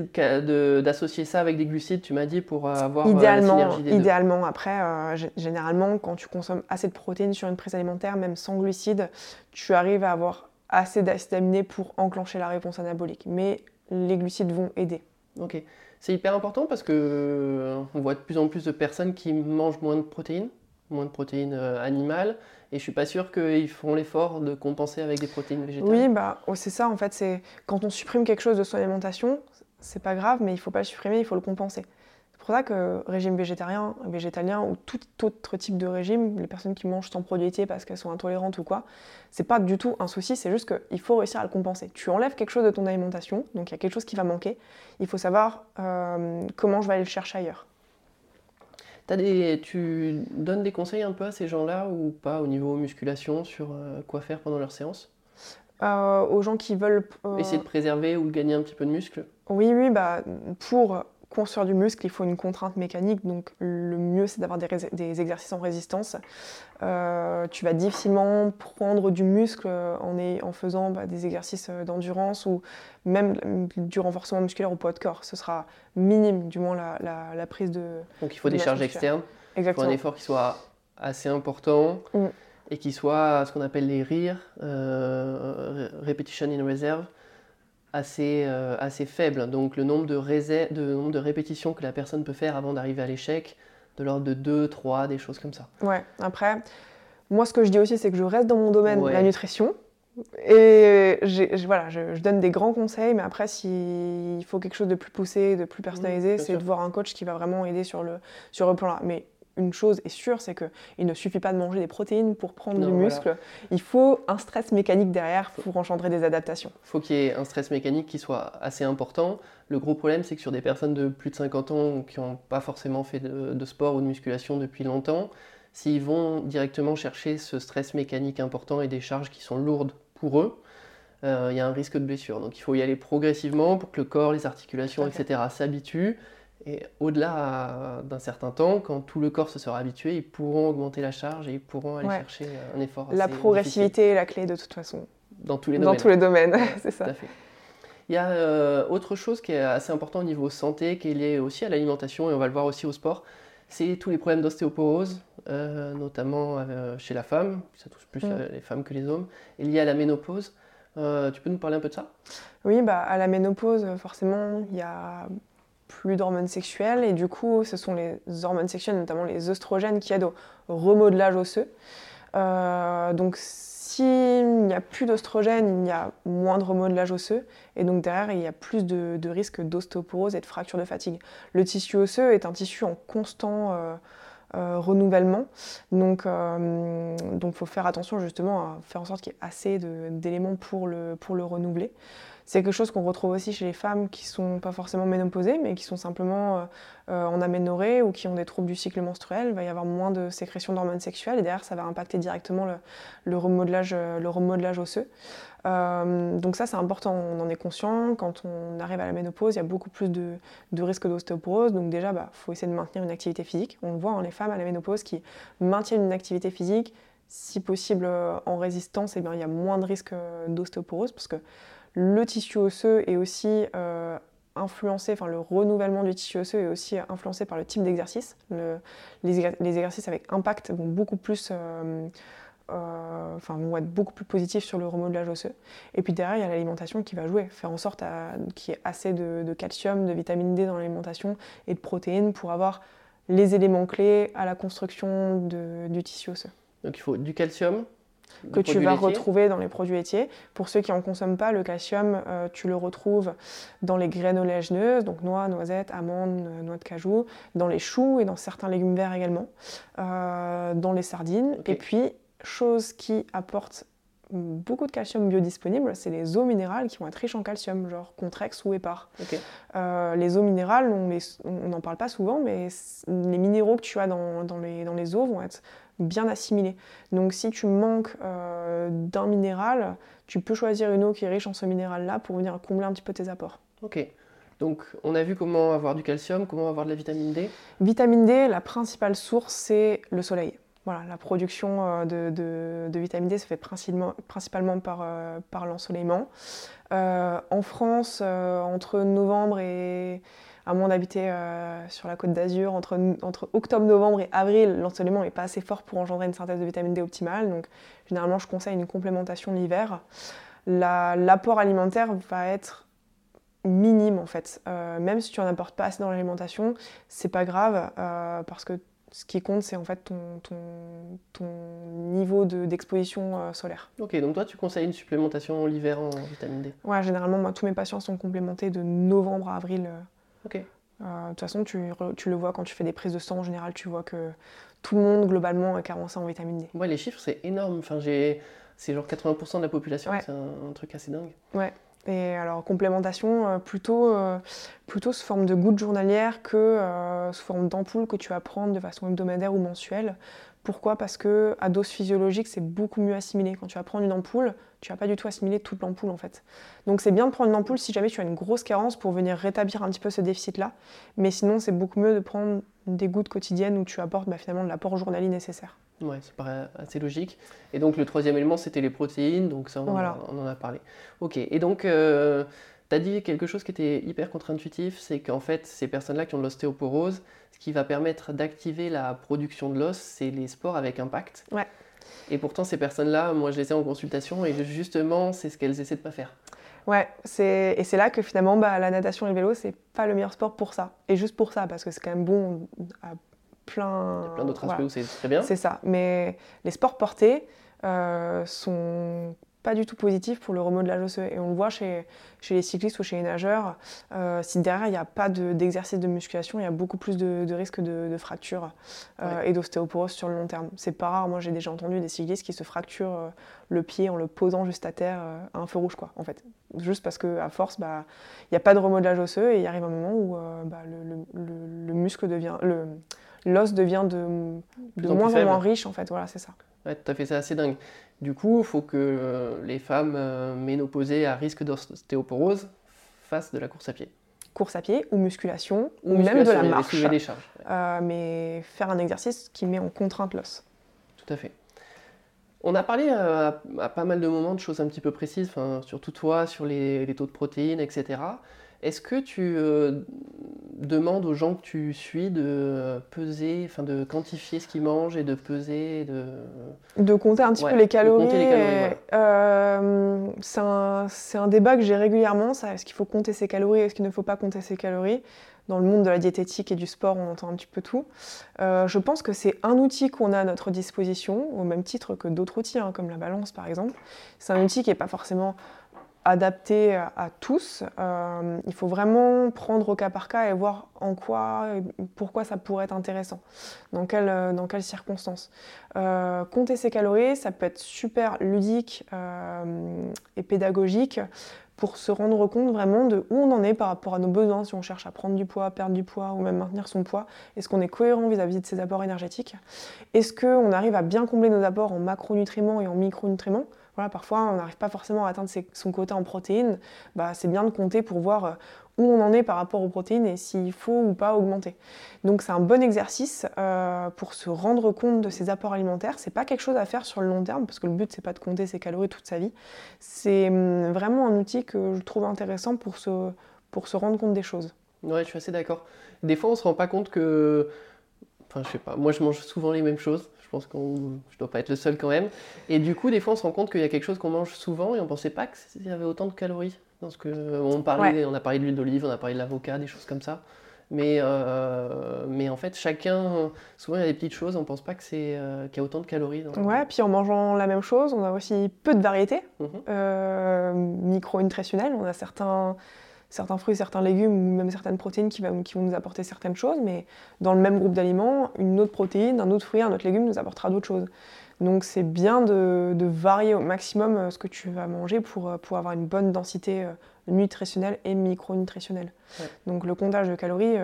d'associer ça avec des glucides, tu m'as dit, pour euh, avoir euh, idéalement, la synergie des Idéalement. Après, euh, généralement, quand tu consommes assez de protéines sur une prise alimentaire, même sans glucides, tu arrives à avoir assez d'acides aminés pour enclencher la réponse anabolique. Mais les glucides vont aider. Ok. C'est hyper important parce que on voit de plus en plus de personnes qui mangent moins de protéines, moins de protéines animales, et je suis pas sûr qu'ils feront l'effort de compenser avec des protéines végétales. Oui, bah, oh, c'est ça en fait. C'est quand on supprime quelque chose de son alimentation, c'est pas grave, mais il faut pas le supprimer, il faut le compenser. C'est pour ça que régime végétarien, végétalien ou tout autre type de régime, les personnes qui mangent sans produits laitiers parce qu'elles sont intolérantes ou quoi, c'est pas du tout un souci, c'est juste qu'il faut réussir à le compenser. Tu enlèves quelque chose de ton alimentation, donc il y a quelque chose qui va manquer, il faut savoir euh, comment je vais aller le chercher ailleurs tu donnes des conseils un peu à ces gens-là ou pas au niveau musculation sur euh, quoi faire pendant leur séance? Euh, Aux gens qui veulent... Euh, Essayer de préserver ou gagner un petit peu de muscle? Oui, oui, bah, pour construire du muscle, il faut une contrainte mécanique. Donc le mieux, c'est d'avoir des, exercices en résistance. Euh, tu vas difficilement prendre du muscle en, en faisant bah, des exercices euh, d'endurance ou même du renforcement musculaire au poids de corps. Ce sera minime, du moins, la, prise de. Donc il faut des charges externes. Exactement. Il faut un effort qui soit assez important. Mm. Et qui soit ce qu'on appelle les RIR, euh, Repetition in Reserve, assez, euh, assez faible. Donc le nombre de, de, nombre de répétitions que la personne peut faire avant d'arriver à l'échec, de l'ordre de 2, 3, des choses comme ça. Ouais, après, moi ce que je dis aussi, c'est que je reste dans mon domaine, de la nutrition. Et voilà, je, donne des grands conseils, mais après, s'il faut quelque chose de plus poussé, de plus personnalisé, c'est de voir un coach qui va vraiment aider sur le, sur le plan là. Mais une chose est sûre, c'est qu'il ne suffit pas de manger des protéines pour prendre du muscle. Il faut un stress mécanique derrière pour engendrer des adaptations. Il faut qu'il y ait un stress mécanique qui soit assez important. Le gros problème, c'est que sur des personnes de plus de 50 ans qui n'ont pas forcément fait de, sport ou de musculation depuis longtemps, s'ils vont directement chercher ce stress mécanique important et des charges qui sont lourdes pour eux, euh, il y a un risque de blessure. Donc il faut y aller progressivement pour que le corps, les articulations, etc. s'habituent et au-delà d'un certain temps, quand tout le corps se sera habitué, ils pourront augmenter la charge et ils pourront aller chercher un effort. La progressivité est la clé de toute façon. Dans tous les domaines. Dans tous les domaines, c'est ça. Il y a euh, autre chose qui est assez important au niveau santé, qui est lié aussi à l'alimentation, et on va le voir aussi au sport, c'est tous les problèmes d'ostéoporose, euh, notamment euh, chez la femme, ça touche plus mm. les femmes que les hommes, et lié à la ménopause. tu peux nous parler un peu de ça? Oui, bah, à la ménopause, forcément, il y a plus d'hormones sexuelles et du coup ce sont les hormones sexuelles, notamment les oestrogènes, qui aident au remodelage osseux. Euh, donc s'il n'y a plus d'oestrogènes, il y a moins de remodelage osseux et donc derrière il y a plus de, de risque d'ostéoporose et de fracture de fatigue. Le tissu osseux est un tissu en constant euh, euh, renouvellement, donc il faut faire attention justement à faire en sorte qu'il y ait assez d'éléments pour le renouveler. C'est quelque chose qu'on retrouve aussi chez les femmes qui sont pas forcément ménopausées, mais qui sont simplement euh, euh, en aménorrhée ou qui ont des troubles du cycle menstruel. Il va y avoir moins de sécrétion d'hormones sexuelles et derrière, ça va impacter directement le, remodelage, euh, remodelage osseux. donc ça, c'est important, on en est conscient. Quand on arrive à la ménopause, il y a beaucoup plus de, risques d'ostéoporose. Donc déjà, il bah, faut essayer de maintenir une activité physique. On le voit, hein, les femmes à la ménopause qui maintiennent une activité physique, si possible en résistance, eh bien, il y a moins de risques d'ostéoporose parce que le tissu osseux est aussi euh, influencé, enfin le renouvellement du tissu osseux est aussi influencé par le type d'exercice. les, exercices avec impact vont beaucoup plus euh, euh, vont être beaucoup plus positifs sur le remodelage osseux. Et puis derrière, il y a l'alimentation qui va jouer, faire en sorte qu'il y ait assez de, calcium, de vitamine D dans l'alimentation et de protéines pour avoir les éléments clés à la construction du tissu osseux. Donc il faut du calcium, que tu vas retrouver dans les produits laitiers. Pour ceux qui n'en consomment pas, le calcium, euh, tu le retrouves dans les graines oléagineuses, donc noix, noisettes, amandes, euh, noix de cajou, dans les choux et dans certains légumes verts également, euh, dans les sardines. Et puis, chose qui apporte beaucoup de calcium biodisponible, c'est les eaux minérales qui vont être riches en calcium, genre Contrex ou Épar. les eaux minérales, on n'en parle pas souvent, mais les minéraux que tu as dans, les, dans les eaux vont être bien assimilé. Donc si tu manques euh, d'un minéral, tu peux choisir une eau qui est riche en ce minéral-là pour venir combler un petit peu tes apports. Ok. Donc on a vu comment avoir du calcium, comment avoir de la vitamine D. Vitamine D, la principale source, c'est le soleil. Voilà, la production euh, de, vitamine D se fait principalement, principalement par, euh, par l'ensoleillement. en France, entre novembre et, à moins d'habiter euh, sur la côte d'Azur, entre, entre octobre, novembre et avril, l'ensoleillement n'est pas assez fort pour engendrer une synthèse de vitamine D optimale. Donc, généralement, je conseille une complémentation l'hiver. L'apport alimentaire va être minime en fait. Euh, même si tu n'en apportes pas assez dans l'alimentation, c'est pas grave euh, parce que ce qui compte, c'est en fait ton, ton, ton niveau d'exposition solaire. Ok, donc toi, tu conseilles une supplémentation l'hiver en vitamine D? Ouais, généralement, moi, tous mes patients sont complémentés de novembre à avril Ok. Euh, de toute façon, tu, le vois quand tu fais des prises de sang en général, tu vois que tout le monde globalement est carencé en vitamine D. Ouais, les chiffres c'est énorme. Enfin, j'ai, c'est genre 80% de la population, c'est un, truc assez dingue. Ouais. Et alors complémentation, euh, plutôt, euh, plutôt sous forme de gouttes journalières que sous forme d'ampoule que tu vas prendre de façon hebdomadaire ou mensuelle. Pourquoi? Parce que à dose physiologique, c'est beaucoup mieux assimilé. Quand tu vas prendre une ampoule, tu vas pas du tout assimiler toute l'ampoule en fait. Donc c'est bien de prendre une ampoule si jamais tu as une grosse carence pour venir rétablir un petit peu ce déficit-là. Mais sinon, c'est beaucoup mieux de prendre des gouttes quotidiennes où tu apportes bah, finalement de l'apport journalier nécessaire. Ouais, ça paraît assez logique. Et donc le troisième élément, c'était les protéines, donc ça on, en a parlé. Ok, et donc euh, tu as dit quelque chose qui était hyper contre-intuitif, c'est qu'en fait ces personnes-là qui ont de l'ostéoporose, ce qui va permettre d'activer la production de l'os, c'est les sports avec impact. Ouais. Et pourtant, ces personnes-là, moi, je les ai en consultation et justement, c'est ce qu'elles essaient de pas faire. Ouais, et c'est là que finalement, bah, la natation et le vélo, c'est pas le meilleur sport pour ça. Et juste pour ça, parce que c'est quand même bon à plein. Il y a plein d'autres aspects où c'est très bien. C'est ça. Mais les sports portés euh, sont pas du tout positif pour le remodelage osseux. Et on le voit chez, chez les cyclistes ou chez les nageurs, euh, si derrière il n'y a pas d'exercice de, musculation, il y a beaucoup plus de, de risques de, de fractures euh, et d'ostéoporose sur le long terme. C'est pas rare, moi j'ai déjà entendu des cyclistes qui se fracturent euh, le pied en le posant juste à terre à un feu rouge, quoi, en fait. Juste parce qu'à force, bah, il n'y a pas de remodelage osseux et il arrive un moment où bah, le, le, le, muscle devient. L'os devient de, de moins en moins riche, en fait, voilà, c'est ça. Ouais, tout à fait, c'est assez dingue. Du coup, il faut que euh, les femmes euh, ménopausées à risque d'ostéoporose fassent de la course à pied. Course à pied ou musculation, ou, même de la marche. Des charges, euh, mais faire un exercice qui met en contrainte l'os. Tout à fait. On a parlé à, pas mal de moments de choses un petit peu précises, surtout toi, sur les, les, taux de protéines, etc. Est-ce que tu demande aux gens que tu suis de peser, enfin de quantifier ce qu'ils mangent et de peser, de... De compter un petit peu les calories. Euh, c'est un, débat que j'ai régulièrement, est-ce qu'il faut compter ses calories, est-ce qu'il ne faut pas compter ses calories? Dans le monde de la diététique et du sport, on entend un petit peu tout. Euh, je pense que c'est un outil qu'on a à notre disposition, au même titre que d'autres outils, hein, comme la balance par exemple. C'est un outil qui n'est pas forcément adapté à, tous. Euh, il faut vraiment prendre au cas par cas et voir en quoi, pourquoi ça pourrait être intéressant, dans, quelle, dans quelles circonstances. Euh, compter ses calories, ça peut être super ludique euh, et pédagogique pour se rendre compte vraiment de où on en est par rapport à nos besoins, si on cherche à prendre du poids, perdre du poids ou même maintenir son poids. Est-ce qu'on est cohérent vis-à-vis de ses apports énergétiques? Est-ce qu'on arrive à bien combler nos apports en macronutriments et en micronutriments? Parfois, on n'arrive pas forcément à atteindre son quota en protéines. Bah, c'est bien de compter pour voir euh, où on en est par rapport aux protéines et s'il faut ou pas augmenter. Donc c'est un bon exercice euh, pour se rendre compte de ses apports alimentaires. C'est pas quelque chose à faire sur le long terme parce que le but c'est pas de compter ses calories toute sa vie. C'est hum, vraiment un outil que je trouve intéressant pour se, pour se rendre compte des choses. Ouais, je suis assez d'accord. Des fois on se rend pas compte que Enfin, je sais pas. Moi, je mange souvent les mêmes choses. Je pense que je dois pas être le seul quand même. Et du coup, des fois, on se rend compte qu'il y a quelque chose qu'on mange souvent et on pensait pas qu'il y avait autant de calories. Dans ce que on parlait, on a parlé de l'huile d'olive, on a parlé de l'avocat, des choses comme ça. Mais, euh, mais en fait, chacun, souvent il y a des petites choses, on pense pas que c'est euh, qu'il y a autant de calories. Dans... Ouais, puis en mangeant la même chose, on a aussi peu de variétés Mhm. euh, micro-nutritionnelles. On a certains, certains fruits, certains légumes ou même certaines protéines qui, va- qui vont nous apporter certaines choses, mais dans le même groupe d'aliments, une autre protéine, un autre fruit, un autre légume nous apportera d'autres choses. Donc c'est bien de, de varier au maximum euh, ce que tu vas manger pour, euh, pour avoir une bonne densité euh, nutritionnelle et micronutritionnelle. Ouais. Donc le comptage de calories,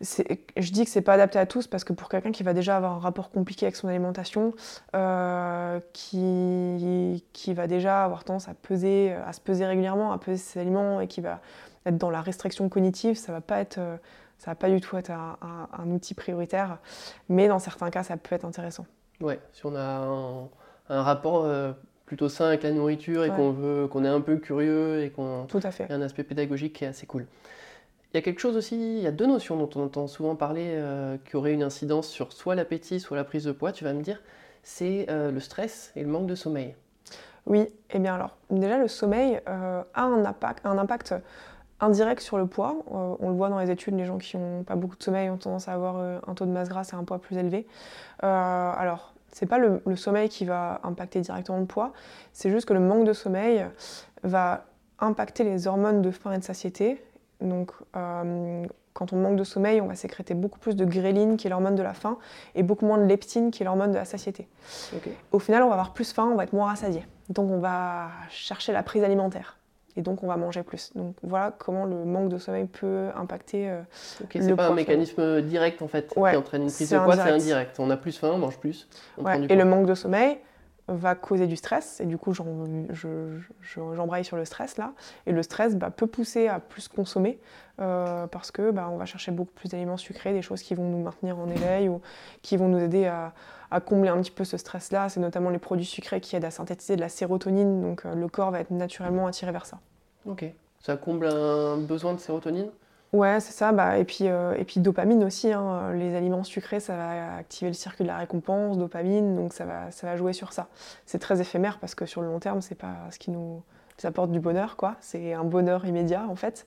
je dis que c'est pas adapté à tous parce que pour quelqu'un qui va déjà avoir un rapport compliqué avec son alimentation, euh, qui, qui va déjà avoir tendance à peser, à se peser régulièrement, à peser ses aliments et qui va être dans la restriction cognitive, ça va pas être, euh, ça va pas du tout être un, un- un outil prioritaire. Mais dans certains cas, ça peut être intéressant. Ouais, si on a un, un rapport euh, plutôt sain avec la nourriture et Ouais. qu'on veut, qu'on est un peu curieux et qu'on Tout à fait. A un aspect pédagogique qui est assez cool. Il y a quelque chose aussi, il y a deux notions dont on entend souvent parler euh, qui auraient une incidence sur soit l'appétit, soit la prise de poids, tu vas me dire, c'est euh, le stress et le manque de sommeil. Oui, et bien alors, déjà le sommeil euh, a un impact, indirect sur le poids. On le voit dans les études, les gens qui n'ont pas beaucoup de sommeil ont tendance à avoir un taux de masse grasse et un poids plus élevé. Alors, c'est pas le, le sommeil qui va impacter directement le poids, c'est juste que le manque de sommeil va impacter les hormones de faim et de satiété. Donc, euh, quand on manque de sommeil, on va sécréter beaucoup plus de gréline, qui est l'hormone de la faim, et beaucoup moins de leptine, qui est l'hormone de la satiété. Au final, on va avoir plus faim, on va être moins rassasié. Donc on va chercher la prise alimentaire. Et donc on va manger plus. Donc voilà comment le manque de sommeil peut impacter. euh, Ok, Le c'est pas un mécanisme direct en fait Ouais, qui entraîne une prise c'est de poids, c'est indirect. indirect. On a plus faim, on mange plus, on ouais. prend du Et poids. le manque de sommeil va causer du stress. Et du coup, j'embraye sur le stress là. Et le stress bah, peut pousser à plus consommer euh, parce que bah, on va chercher beaucoup plus d'aliments sucrés, des choses qui vont nous maintenir en éveil ou qui vont nous aider à, à combler un petit peu ce stress là. C'est notamment les produits sucrés qui aident à synthétiser de la sérotonine. Donc euh, le corps va être naturellement attiré vers ça. Ok. Ça comble un besoin de sérotonine? Ouais, c'est ça. Bah, et, puis, euh, et puis dopamine aussi. hein. Les aliments sucrés, ça va activer le circuit de la récompense, dopamine, donc ça va, ça va jouer sur ça. C'est très éphémère parce que sur le long terme, c'est pas ce qui nous apporte du bonheur, quoi. C'est un bonheur immédiat en fait.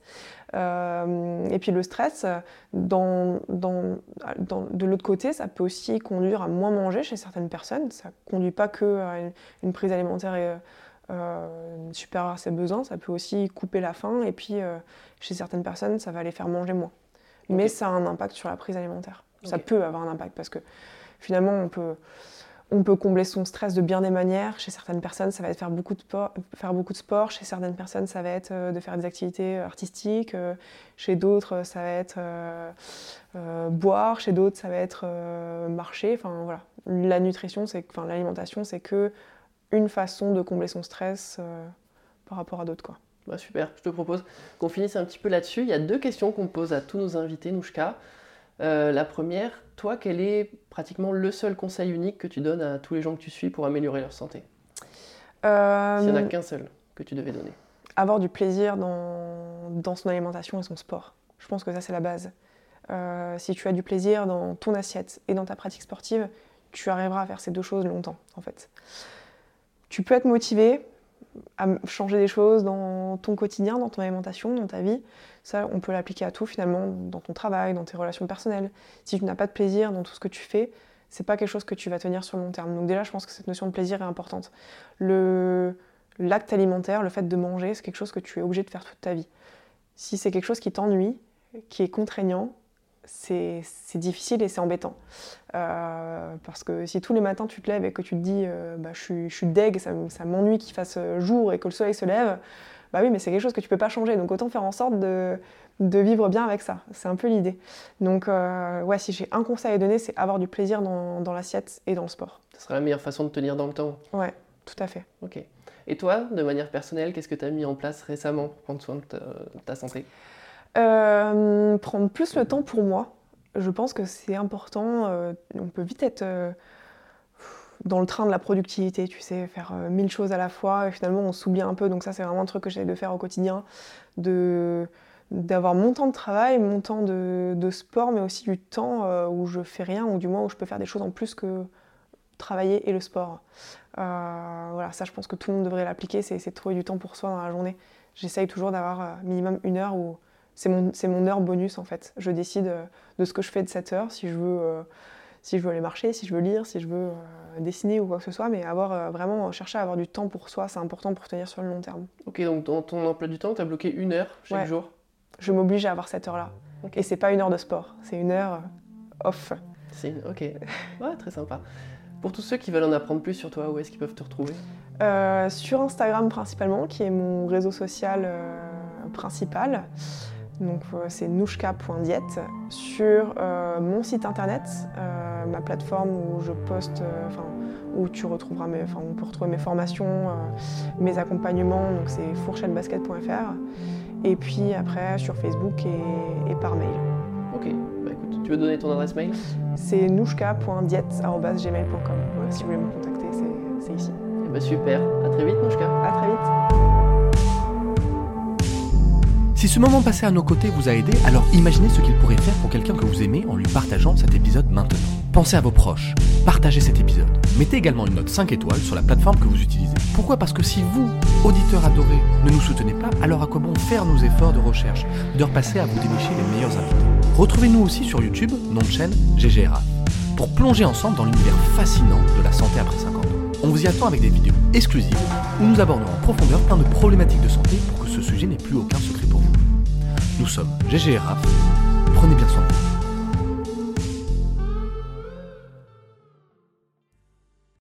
Euh, et puis le stress, de l'autre côté, ça peut aussi conduire à moins manger chez certaines personnes. Ça conduit pas que une, prise alimentaire euh, euh, supérieure à ses besoins, ça peut aussi couper la faim. Et puis euh, chez certaines personnes, ça va les faire manger moins. Mais ça a un impact sur la prise alimentaire. Ça peut avoir un impact parce que finalement, on peut, on peut combler son stress de bien des manières. Chez certaines personnes, ça va être faire beaucoup de sport. Faire beaucoup de sport. Chez certaines personnes, ça va être euh, de faire des activités artistiques. Euh, Chez d'autres, ça va être euh, euh, boire. Chez d'autres, ça va être euh, marcher. Enfin voilà. La nutrition, c'est, enfin l'alimentation, c'est que une façon de combler son stress euh, par rapport à d'autres quoi. Bah, super, je te propose qu'on finisse un petit peu là-dessus. Il y a deux questions qu'on pose à tous nos invités, Nouchka. Euh, la première, toi, quel est pratiquement le seul conseil unique que tu donnes à tous les gens que tu suis pour améliorer leur santé? Euh, S'il n'y en a qu'un seul que tu devais donner. avoir du plaisir dans, dans son alimentation et son sport. Je pense que ça, c'est la base. Euh, si tu as du plaisir dans ton assiette et dans ta pratique sportive, tu arriveras à faire ces deux choses longtemps, en fait. Tu peux être motivé à changer des choses dans ton quotidien, dans ton alimentation, dans ta vie. Ça, on peut l'appliquer à tout, finalement, dans ton travail, dans tes relations personnelles. Si tu n'as pas de plaisir dans tout ce que tu fais, c'est pas quelque chose que tu vas tenir sur le long terme. Donc déjà, je pense que cette notion de plaisir est importante. Le, l'acte alimentaire, le fait de manger, c'est quelque chose que tu es obligé de faire toute ta vie. Si c'est quelque chose qui t'ennuie, qui est contraignant, c'est difficile et c'est embêtant. Euh, parce que si tous les matins tu te lèves et que tu te dis euh, bah, je, suis, je suis deg, ça, ça m'ennuie qu'il fasse euh, jour et que le soleil se lève, bah oui, mais c'est quelque chose que tu peux pas changer. Donc autant faire en sorte de, de vivre bien avec ça. C'est un peu l'idée. Donc euh, ouais, si j'ai un conseil à donner, c'est avoir du plaisir dans, dans l'assiette et dans le sport. Ce sera la meilleure façon de tenir dans le temps. Ouais, tout à fait. Ok. Et toi, de manière personnelle, qu'est-ce que tu as mis en place récemment pour prendre soin de ta, de ta santé? Euh, prendre plus le temps pour moi. Je pense que c'est important. euh, on peut vite être euh, dans le train de la productivité, tu sais, faire mille choses à la fois et finalement on s'oublie un peu. Donc ça, c'est vraiment un truc que j'essaie de faire au quotidien, de, d'avoir mon temps de travail, mon temps de, sport, mais aussi du temps où je fais rien, ou du moins où je peux faire des choses en plus que travailler et le sport. Voilà, ça je pense que tout le monde devrait l'appliquer, c'est de trouver du temps pour soi dans la journée. J'essaye toujours d'avoir minimum une heure où c'est mon, mon heure bonus en fait. Je décide euh, de ce que je fais de cette heure, si je veux, euh, si je veux aller marcher, si je veux lire, si je veux euh, dessiner ou quoi que ce soit, mais avoir vraiment chercher à avoir du temps pour soi, c'est important pour tenir sur le long terme. Ok, donc dans ton emploi du temps, tu as bloqué une heure chaque Ouais. jour? Je m'oblige à avoir cette heure-là. Ok. Et c'est pas une heure de sport, c'est une heure off. C'est ok. Ouais, très sympa. Pour tous ceux qui veulent en apprendre plus sur toi, où est-ce qu'ils peuvent te retrouver? Euh, sur Instagram principalement, qui est mon réseau social euh, principal. Donc euh, c'est nouchka.diète. Sur euh, mon site internet, euh, ma plateforme où je poste, euh, enfin où tu retrouveras mes, enfin on peut retrouver mes formations, mes accompagnements. Donc c'est fourchettebasket.fr. Et puis après sur Facebook et, et par mail. Ok, bah écoute, tu veux donner ton adresse mail? C'est nouchka.diète@gmail.com. Voilà, si vous voulez me contacter, c'est- ici. Eh bah super, à très vite Nouchka À très vite. Si ce moment passé à nos côtés vous a aidé, alors imaginez ce qu'il pourrait faire pour quelqu'un que vous aimez en lui partageant cet épisode maintenant. Pensez à vos proches, partagez cet épisode. Mettez également une note 5 étoiles sur la plateforme que vous utilisez. Pourquoi? Parce que si vous, auditeurs adorés, ne nous soutenez pas, alors à quoi bon faire nos efforts de recherche, de repasser à vous dénicher les meilleurs invités? Retrouvez-nous aussi sur YouTube, nom de chaîne GGRA, pour plonger ensemble dans l'univers fascinant de la santé après 50 ans. On vous y attend avec des vidéos exclusives où nous abordons en profondeur plein de problématiques de santé pour que ce sujet n'ait plus aucun secret. Nous sommes GG. Prenez bien soin de vous.